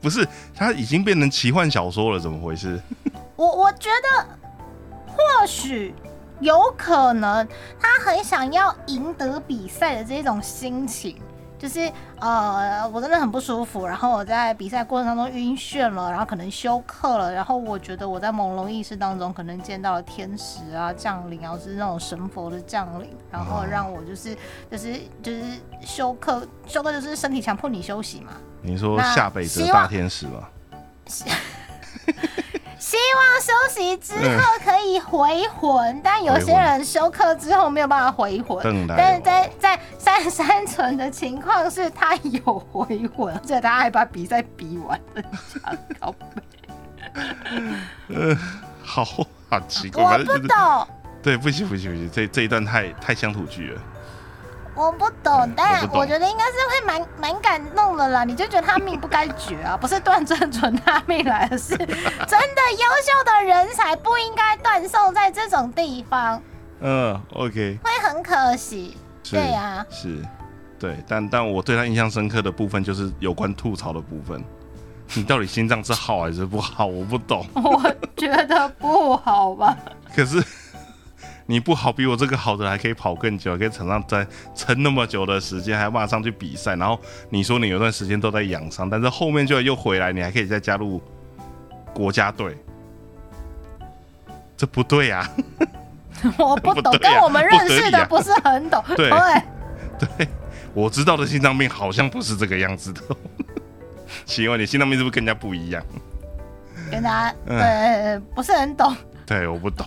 不是，他已经变成奇幻小说了，怎么回事？我我觉得或许有可能他很想要赢得比赛的这种心情，就是呃，我真的很不舒服，然后我在比赛过程当中晕眩了，然后可能休克了，然后我觉得我在朦胧意识当中可能见到了天使啊降临啊，就是那种神佛的降临，然后让我就是就是就是休克，休克就是身体强迫你休息嘛。你说那下辈子的大天使吗？希望休息之后可以回魂，但有些人休克之后没有办法回魂。但是哦在在 三三存的情况是他有回魂，而且他还把比赛比完了，加高背。好好奇怪，我不懂，对，不行不行不行，这这一段太太乡土剧了。我不懂嗯，但我觉得应该是会蛮蛮感动的啦。你就觉得他命不该绝啊，不是段正淳他命来的是真的优秀的人才不应该断送在这种地方，嗯，OK，会很可惜。对啊是，对，但但我对他印象深刻的部分就是有关吐槽的部分。你到底心脏是好还是不好？我不懂。我觉得不好吧。可是你不好，比我这个好的还可以跑更久，可以场上再撑那么久的时间，还马上去比赛。然后你说你有段时间都在养伤，但是后面就又回来，你还可以再加入国家队，这不对啊！我不懂，不啊跟我们认识的 不是很懂。对对，对，我知道的心脏病好像不是这个样子的。请问，你心脏病是不是跟人家不一样？跟他嗯对不是很懂。对，我不懂。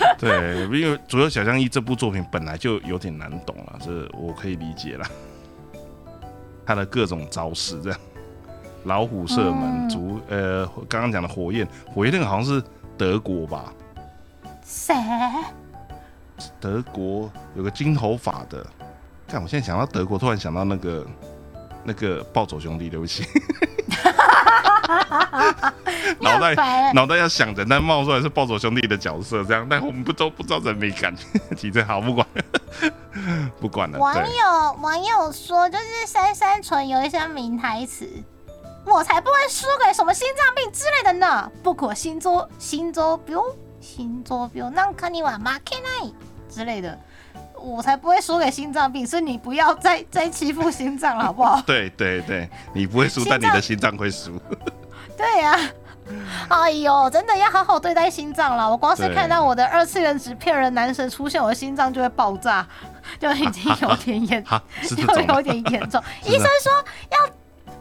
对，因为左右小将一这部作品本来就有点难懂了，这我可以理解了。他的各种招式，这样老虎射门、嗯足呃，刚刚讲的火焰，火焰那个好像是德国吧？谁？德国有个金头发的，看我现在想到德国，突然想到那个那个暴走兄弟，对不起，脑袋你很烦欸脑袋要想着，但冒出来是暴走兄弟的角色，这样，但我们不都不知道人没感，提这好不管，不管了，网对，友网友说，就是三三纯有一些名台词，我才不会输给什么心脏病之类的呢。不可心臓心臓病心臓病なんかには負けない之类的。 我才不会输给心脏病，所以你不要再再欺负心脏了，好不好？对对对，你不会输，但你的心脏会输，对呀、哎呦，真的要好好对待心脏了。我光是看到我的二次元纸片人男神出现，我的心脏就会爆炸，就已经有点严，就有点严重。医生说要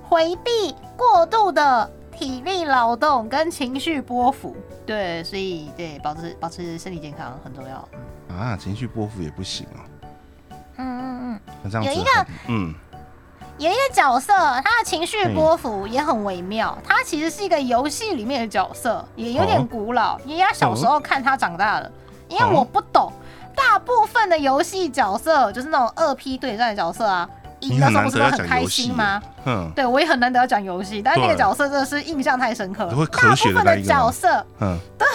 回避过度的体力劳动跟情绪波幅。对，所以对保持保持身体健康很重要。嗯啊，情绪波幅也不行哦，嗯嗯嗯这样有一个嗯，嗯，有一个角色，他的情绪波幅也很微妙。他其实是一个游戏里面的角色，也有点哦古老。爷爷小时候看他长大的，因为我不懂，大部分的游戏角色就是那种二 P 对战的角色啊，赢你很的时候不是都很开心吗？？嗯对，我也很难得要讲游戏，但是那个角色真的是印象太深刻了。会大部分的角色嗯，对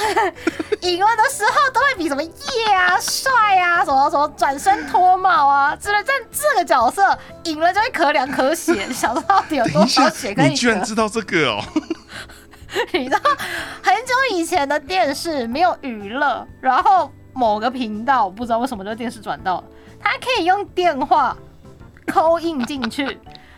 赢了的时候都会比什么耶啊、帅啊、什么什么转身脱帽啊之类，但这个角色赢了就会咳两颗血，你想到底有多少血，可以你居然？知道这个哦？你知道很久以前的电视没有娱乐，然后某个频道不知道为什么就电视转到了，它可以用电话扣印进去，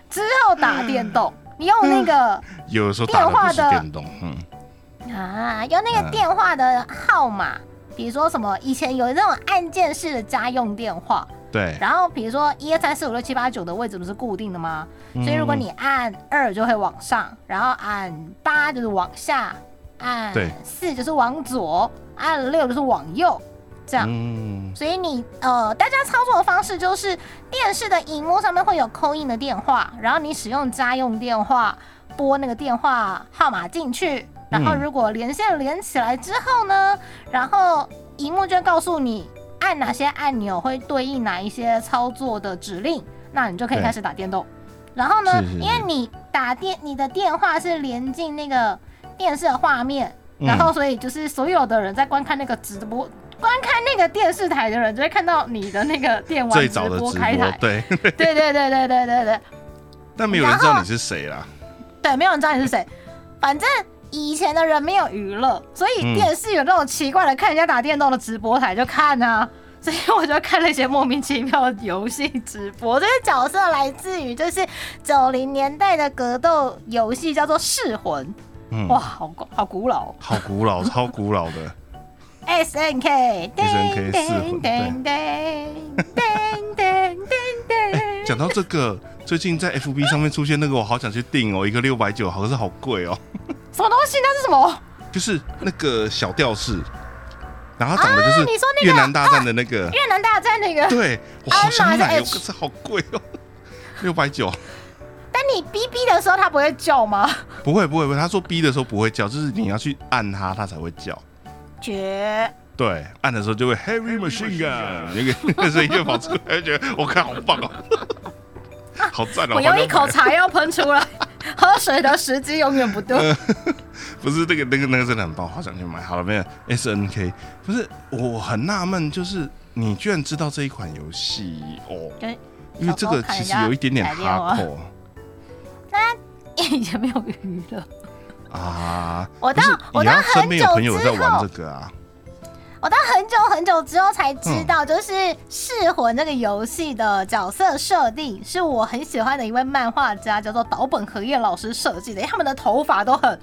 之后打电动。你用那个有的时候电话的电动，嗯，啊，用那个嗯电话的号码，比如说什么，以前有那种按键式的家用电话，对，然后比如说一二三四五六七八九的位置不是固定的吗？嗯所以如果你按二就会往上，然后按八就是往下，按四就是往左，按六就是往右，这样。嗯，所以你呃，大家操作的方式就是电视的荧幕上面会有扣印的电话，然后你使用家用电话拨那个电话号码进去，然后嗯如果连线连起来之后呢，然后荧幕就会告诉你按哪些按钮会对应哪一些操作的指令，那你就可以开始打电动。然后呢，是是是因为你打电你的电话是连进那个电视的画面，嗯然后所以就是所有的人在观看那个直播。观看那个电视台的人就会看到你的那个电玩直最早的播开台，，对，对对对对对对对但没有人知道你是谁啦。对，没有人知道你是谁。反正以前的人没有娱乐，所以嗯电视有那种奇怪的看人家打电动的直播台就看啊，所以我就看那些莫名其妙的游戏直播。这些角色来自于就是九零年代的格斗游戏，叫做《噬魂》。嗯，哇，好古好古老哦好古老，超古老的。！S N K，SNK 四魂对噔噔噔噔噔讲到这个，最近在 FB 上面出现那个，我好想去订哦，一个六百九，好像是好贵哦。什么东西？那是什么？就是那个小吊饰，然后长得就是啊你说那个越南大战的那个，越南大战那个？对我好想买可是好贵哦，六百九。但你逼逼的时候，它不会叫吗？不会不会不会，他说逼的时候不会叫，就是你要去按它，它才会叫。绝！对，按的时候就会 heavy machine gun，那个那个声音就跑出来，觉得我看好棒哦，好赞哦！我有一口茶要喷出来，喝水的时机永远不对。不是那个那个那个真的很棒，好想去买。好了没有？S N K 不是，我很纳闷，就是你居然知道这一款游戏哦，就是因为这个其实有一点点哈扣以前没有娱乐，啊。我到我到很久之后玩这，个啊，我到很久很久之后才知嗯。道，就是《噬魂》这个游戏的角色设定是我很喜欢的一位漫画家，叫做岛本和彦老师设计的。他们的头发都很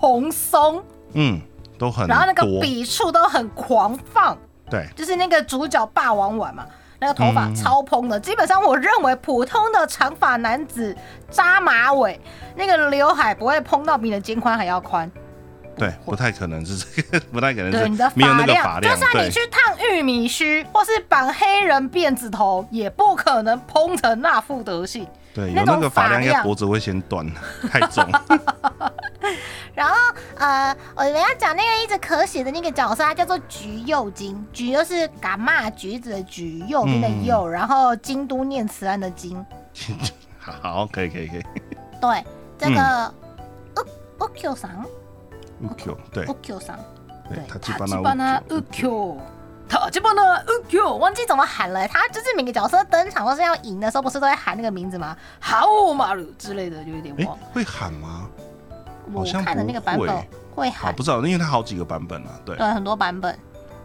蓬松，嗯，都很然后那个，笔触都很狂放，对，就是那个主角霸王丸嘛，那个头发嗯超蓬的。基本上我认为普通的长发男子扎马尾，那个刘海不会蓬到比你的肩宽还要宽。对，不太可能是这个，不太可能对，你的是没有那个，发量，就算你去烫玉米须，或是绑黑人辫子头，也不可能蓬成那副德性。对，有那个发量，应该脖子会先断，太重。然后呃，我们要讲那个一直咳血的那个角色，他叫做橘右京，橘就是嘎嘛橘子的橘，右边的嗯右，然后京都念慈庵的京。好，可以可以可以。对，这个嗯 U Q 桑 UQ 对 U Q 桑，对，他基塔本吉巴纳上 UQ，塔吉巴纳 UQ，忘记怎么喊了。他就是每个角色登场或是要赢的时候，不是都会喊那个名字吗？好马鲁之类的，就有点哎忘。会喊吗？我看的那个版本会好，喊不，知道，因为它好几个版本啊。对，对，很多版本。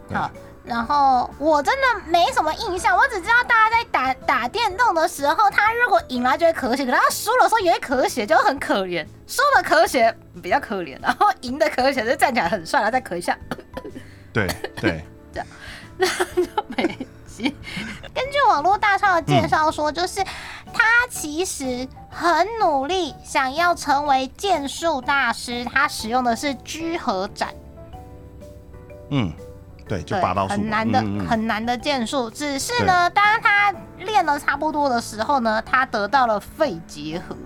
对好，然后我真的没什么印象，我只知道大家在打打电动的时候，他如果赢了就会咳血，可是他输了时候也会咳血，就很可怜。输了咳血比较可怜，然后赢的咳血就站起来很帅，然后再咳一下，对 对，这样那就没戏。根据网络大厂的介绍说，就是他其实很努力想要成为剑术大师，他使用的是居合斩。嗯，对，就对拔刀术，很难的、嗯嗯嗯很难的剑术。只是呢，当他练了差不多的时候呢，他得到了肺结核。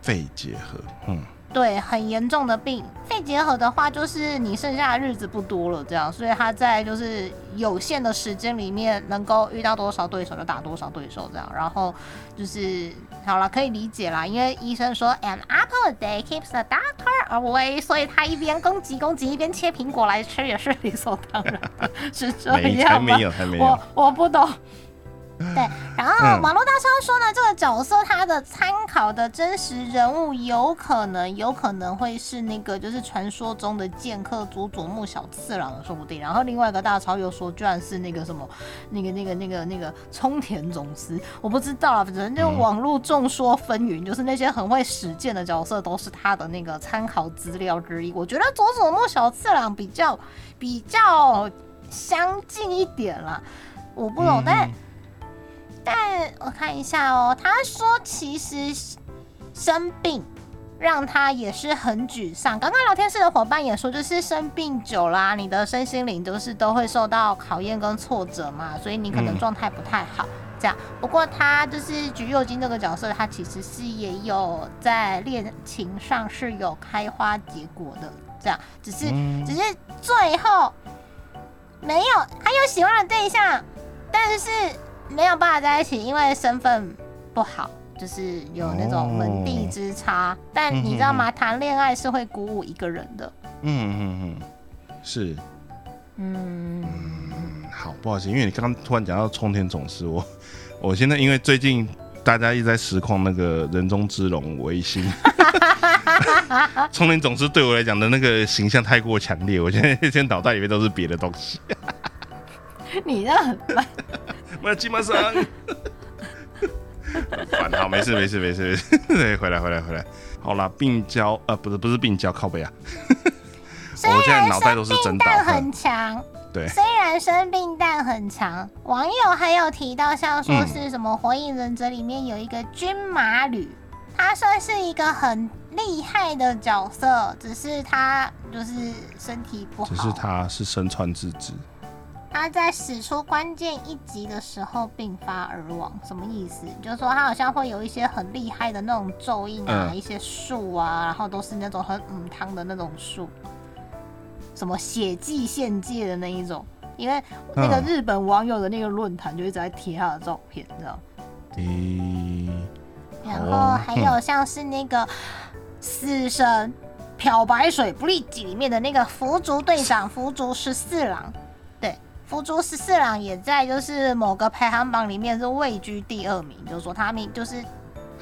肺结核，嗯，对，很严重的病。肺结核的话，就是你剩下的日子不多了，这样，所以他在就是有限的时间里面，能够遇到多少对手就打多少对手，这样。然后就是好了，可以理解啦，因为医生说 an apple a day keeps the doctor away，所以他一边攻击攻击，一边切苹果来吃，也是理所当然的，是这样吗？才没有，才没有我，我不懂。对，然后嗯网络大超说呢，这个角色他的参考的真实人物有可能，有可能会是那个就是传说中的剑客佐佐木小次郎，说不定。然后另外一个大超又说，居然是那个什么，那个那个那个那个冲田总司，我不知道啊，反正就嗯网络众说纷纭，就是那些很会使剑的角色都是他的那个参考资料之一。我觉得佐佐木小次郎比较比较相近一点啦，我不懂，嗯但。但我看一下哦，他说其实生病让他也是很沮丧。刚刚聊天室的伙伴也说，就是生病久啦、你的身心灵都是都会受到考验跟挫折嘛，所以你可能嗯状态不太好。这样，不过他就是橘右京这个角色，他其实是也有在恋情上是有开花结果的，这样，只是、嗯只是最后没有，他有喜欢的对象，但是没有办法在一起，因为身份不好，就是有那种门第之差。但你知道吗？谈恋爱是会鼓舞一个人的。嗯嗯嗯，是，嗯，好，不好意思，因为你刚刚突然讲到冲天总司，我 我现在因为最近大家一直在实况那个人中之龙维新，冲天总司对我来讲的那个形象太过强烈，我现在 现在脑袋里面都是别的东西。你这很烦。马基马上，烦，好，没事没事没事没事，对，回来回来回来，好啦，病娇呃不是不是病娇，靠背啊，虽 我现在然脑袋都是真的但很强，对，虽然生病但很强。网友还有提到，像说是什么《火影忍者》里面有一个军马吕，他算是一个很厉害的角色，只是他就是身体不好。只是他是身穿自知，他在使出关键一击的时候病发而亡，什么意思？就是说他好像会有一些很厉害的那种咒印啊，嗯一些术啊，然后都是那种很嗯汤的那种术，什么血祭献祭的那一种。因为那个嗯日本网友的那个论坛就一直在贴他的照片，你知道？诶、然哦后还有像是那个死神漂白水不利己里面的那个福竹队长福竹十四郎，对，福竹十四郎也在就是某个排行榜里面是位居第二名，就是说他名就是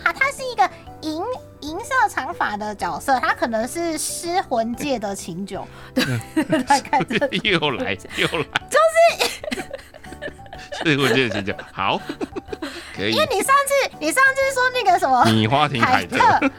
他他是一个银银色长发的角色，他可能是失魂界的琴酒，对，大概这 又来又来，就是是我记得讲好，可以因为你上次你上次说那个什么米花亭凯凯特，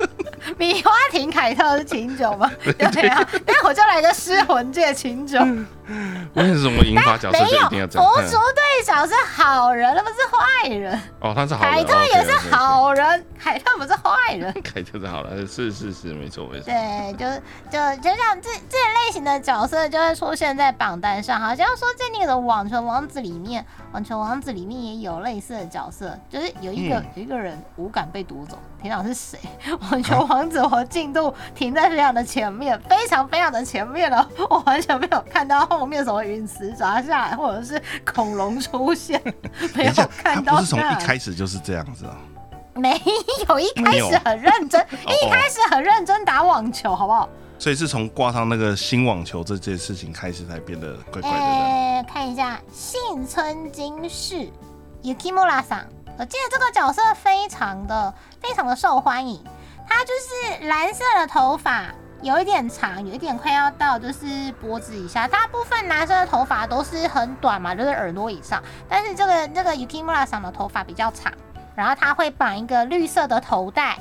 米花亭凯特是琴酒吗？对啊，那我就来个失魂界琴酒。为什么银发角色一定要这样？佛竹队长是好人，他不是坏人。哦，他是好人，凯特也是好人，凯特不是坏人。凯特是好人，是是是，没错没错。对，就是就就像这这类型的角色就会出现在榜单上，好像说在那个《网球王子》里面，《网球王子》里面也有类似的角色，就是有一个、嗯有一个人五感被夺走，天哪是谁？网球王子我进度停在非常的前面，非常非常的前面了，我完全没有看到后面什么陨石砸下来，或者是恐龙出现，没有看到不是从一开始就是这样子啊？没有，一开始很认真，哦一开始很认真打网球，好不好？所以是从挂上那个新网球这件事情开始，才变得怪怪的看一下幸村金世 Yukimura 桑，我记得这个角色非常的非常的受欢迎，他就是蓝色的头发。有一点长，有一点快要到就是脖子以下。大部分男生的头发都是很短嘛，就是耳朵以上。但是这个这个 Yukimura 桑的头发比较长，然后他会绑一个绿色的头带。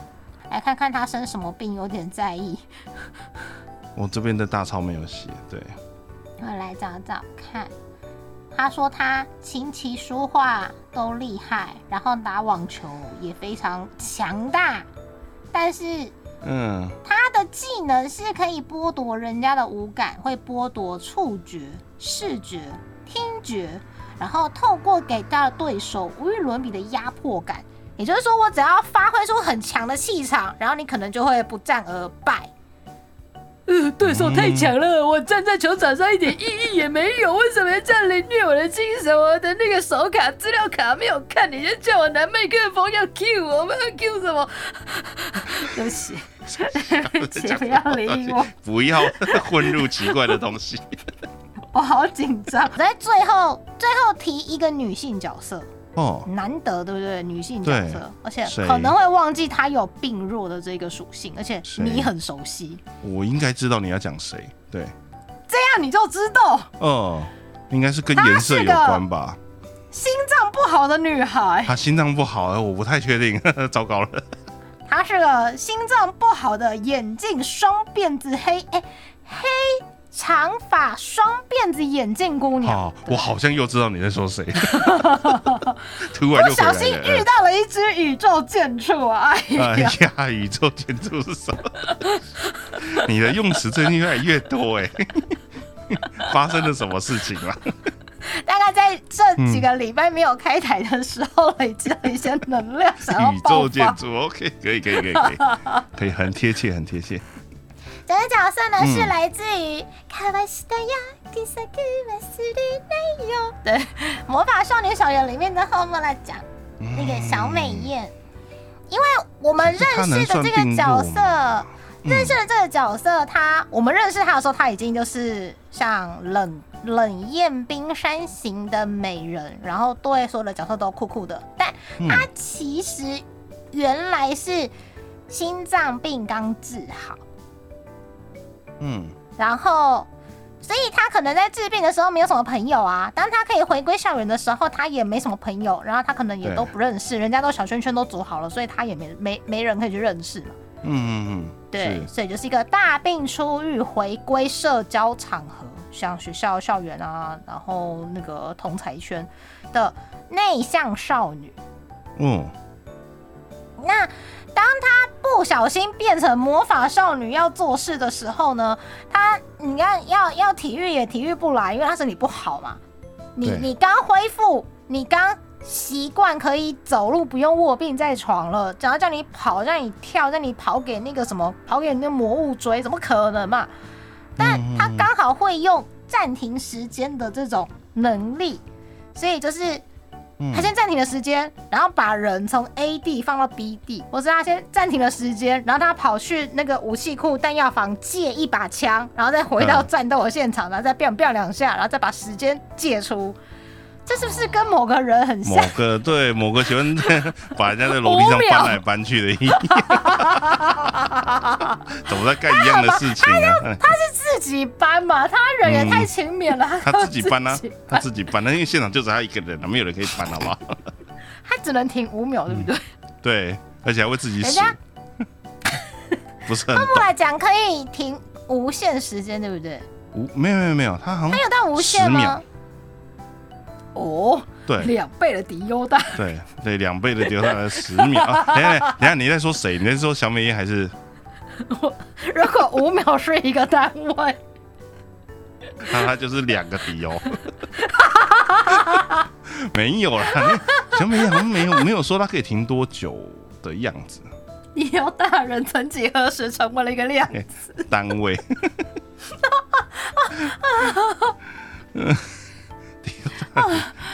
来看看他生什么病，有点在意。我这边的大超没有写，对，我来找找看。他说他琴棋书画都厉害，然后打网球也非常强大，但是嗯，他的技能是可以剥夺人家的五感，会剥夺触觉、视觉、听觉，然后透过给到对手无与伦比的压迫感。也就是说，我只要发挥出很强的气场，然后你可能就会不战而败。对手太强了，我站在球场上一点意义也没有。为什么要这样凌虐我的精神？我的那个手卡资料卡没有看，你就叫我男麦克风要 Q 我，我们要 Q 什么？对不起，对不起，不要理我，不要混入奇怪的东西。我好紧张。在最后，最后提一个女性角色。哦，难得对不对？女性角色，而且可能会忘记她有病弱的这个属性，而且你很熟悉，我应该知道你要讲谁，对，这样你就知道。哦，应该是跟颜色有关吧？心脏不好的女孩，她心脏不好，我不太确定，糟糕了。她是个心脏不好的眼镜双辫子黑哎黑长发双辫子眼镜姑娘哦，，我好像又知道你在说谁，突然不就回来小心遇。到了一只宇宙建筑啊！哎哎呀，宇宙建筑是什么？你的用词最近越来越多哎，发生了什么事情啊？大概在这几个礼拜没有开台的时候，累积了一些能量，想要宇。宙建筑，OK，可以，可以，可以，可以，可以，很贴切，很贴切。这个角色呢、嗯。是来自于卡瓦西的呀，迪萨克瓦斯的奈哟，对，魔法少女小圆里面的后面来讲那个小美艳，因为我们认识的这个角色，嗯。认识的这个角色，他我们认识他的时候，他已经就是像冷冷艳冰山型的美人，然后对所有的角色都酷酷的，但嗯。他其实原来是心脏病刚治好。嗯，然后，所以他可能在治病的时候没有什么朋友啊。当他可以回归校园的时候，他也没什么朋友，然后他可能也都不认识，人家都小圈圈都组好了，所以他也没没没人可以去认识嘛。嗯嗯嗯，对，所以就是一个大病初愈，回归社交场合，像学校、校园啊，然后那个同才圈的内向少女。嗯，那当他不小心变成魔法少女要做事的时候呢，他你看要要体育也体育不来，因为他身体不好嘛。你你刚恢复，你刚习惯可以走路不用卧病在床了，只要叫你跑，让你跳，让你跑给那个什么，跑给那魔物追，怎么可能嘛？但嗯她刚好会用暂停时间的这种能力，所以就是嗯他先暂停了时间，然后把人从 A 地放到 B 地，或是他先暂停了时间，然后他跑去那个武器库弹药房借一把枪，然后再回到嗯战斗的现场，然后再 biang biang 两下，然后再把时间借出。这是不是跟某个人很像某像？个对某个喜欢 把人家在楼梯上搬来搬去的一样，怎么在干一样的事情啊？他是自己搬嘛？他人也太勤勉了，他自己搬啊，他自己搬，那因为现场就只他一个人啊，没有人可以搬，好不好？他只能停五秒，对不对？对，而且还会自己数人家，不是很后来讲可以停无限时间，对不对？无没有没有没有，他好像他有到无限10吗秒？哦，对两倍的迪优大，对对两倍的丢下来十秒。啊 等下等下，你在说谁？你在说小美艳还是如果五秒是一个单位，那？他就是两个迪哦。没有啦，小美艳好像没有没有说他可以停多久的样子。迪优大人曾几何时成为了一个量哎单位。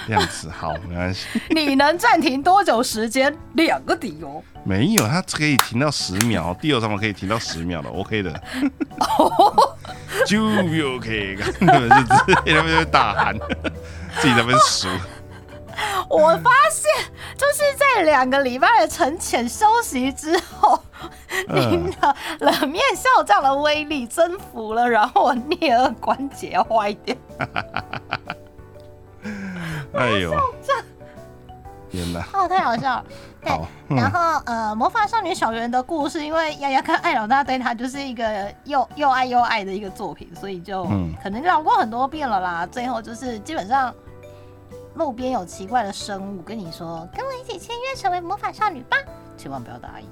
这样子好，没关系。你能暂停多久时间？两个底油。没有，它可以停到十秒，第二上面可以停到十秒的，OK 的。就 OK，他们是直接他们就大喊，自己在那边数。我发现就是在两个礼拜的沉潜休息之后，您的冷面笑匠的威力征服了，然后我颞颌关节坏掉。哎呦，天哪！哦，太好笑了。对 好，然后呃，魔法少女小圆的故事，因为丫丫跟爱老大对她就是一个又又爱又爱的一个作品，所以就嗯可能聊过很多遍了啦。最后就是基本上路边有奇怪的生物跟你说，跟我一起签约成为魔法少女吧，千万不要答应。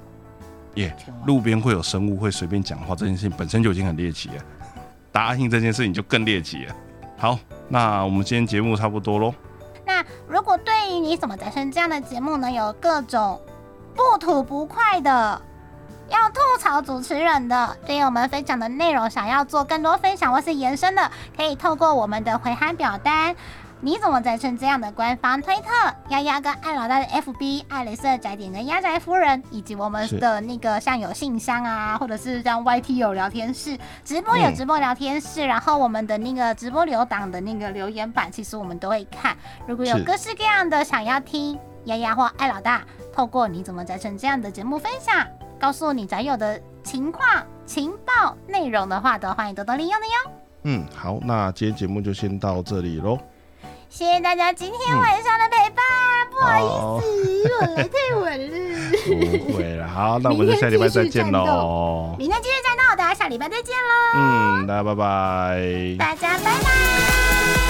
耶路边会有生物会随便讲话，这件事情本身就已经很猎奇了，答应这件事情就更猎奇了。好，那我们今天节目差不多喽。如果对于你怎么诞生这样的节目呢，有各种不吐不快的，要吐槽主持人的，对于我们分享的内容想要做更多分享或是延伸的，可以透过我们的回函表单。你怎么在趁这样的官方推特、丫丫跟艾老大的 FB、艾蕾丝的宅点跟丫宅夫人，以及我们的那个像有信箱啊，或者是像 YT 有聊天室，直播有嗯直播聊天室，然后我们的那个直播留档的那个留言板，其实我们都会看。如果有各式各样的想要听丫丫或艾老大，透过你怎么宅成这样的节目分享，告诉你宅友的情况、情报内容的话，都欢迎多多利用的哟。嗯，好，那今天节目就先到这里喽。谢谢大家今天晚上的陪伴，不好意好，思，我来太晚了。不会了。好，那我们就下礼拜再见喽。明天继续战斗，大家下礼拜再见喽，嗯，大家拜拜。大家拜拜。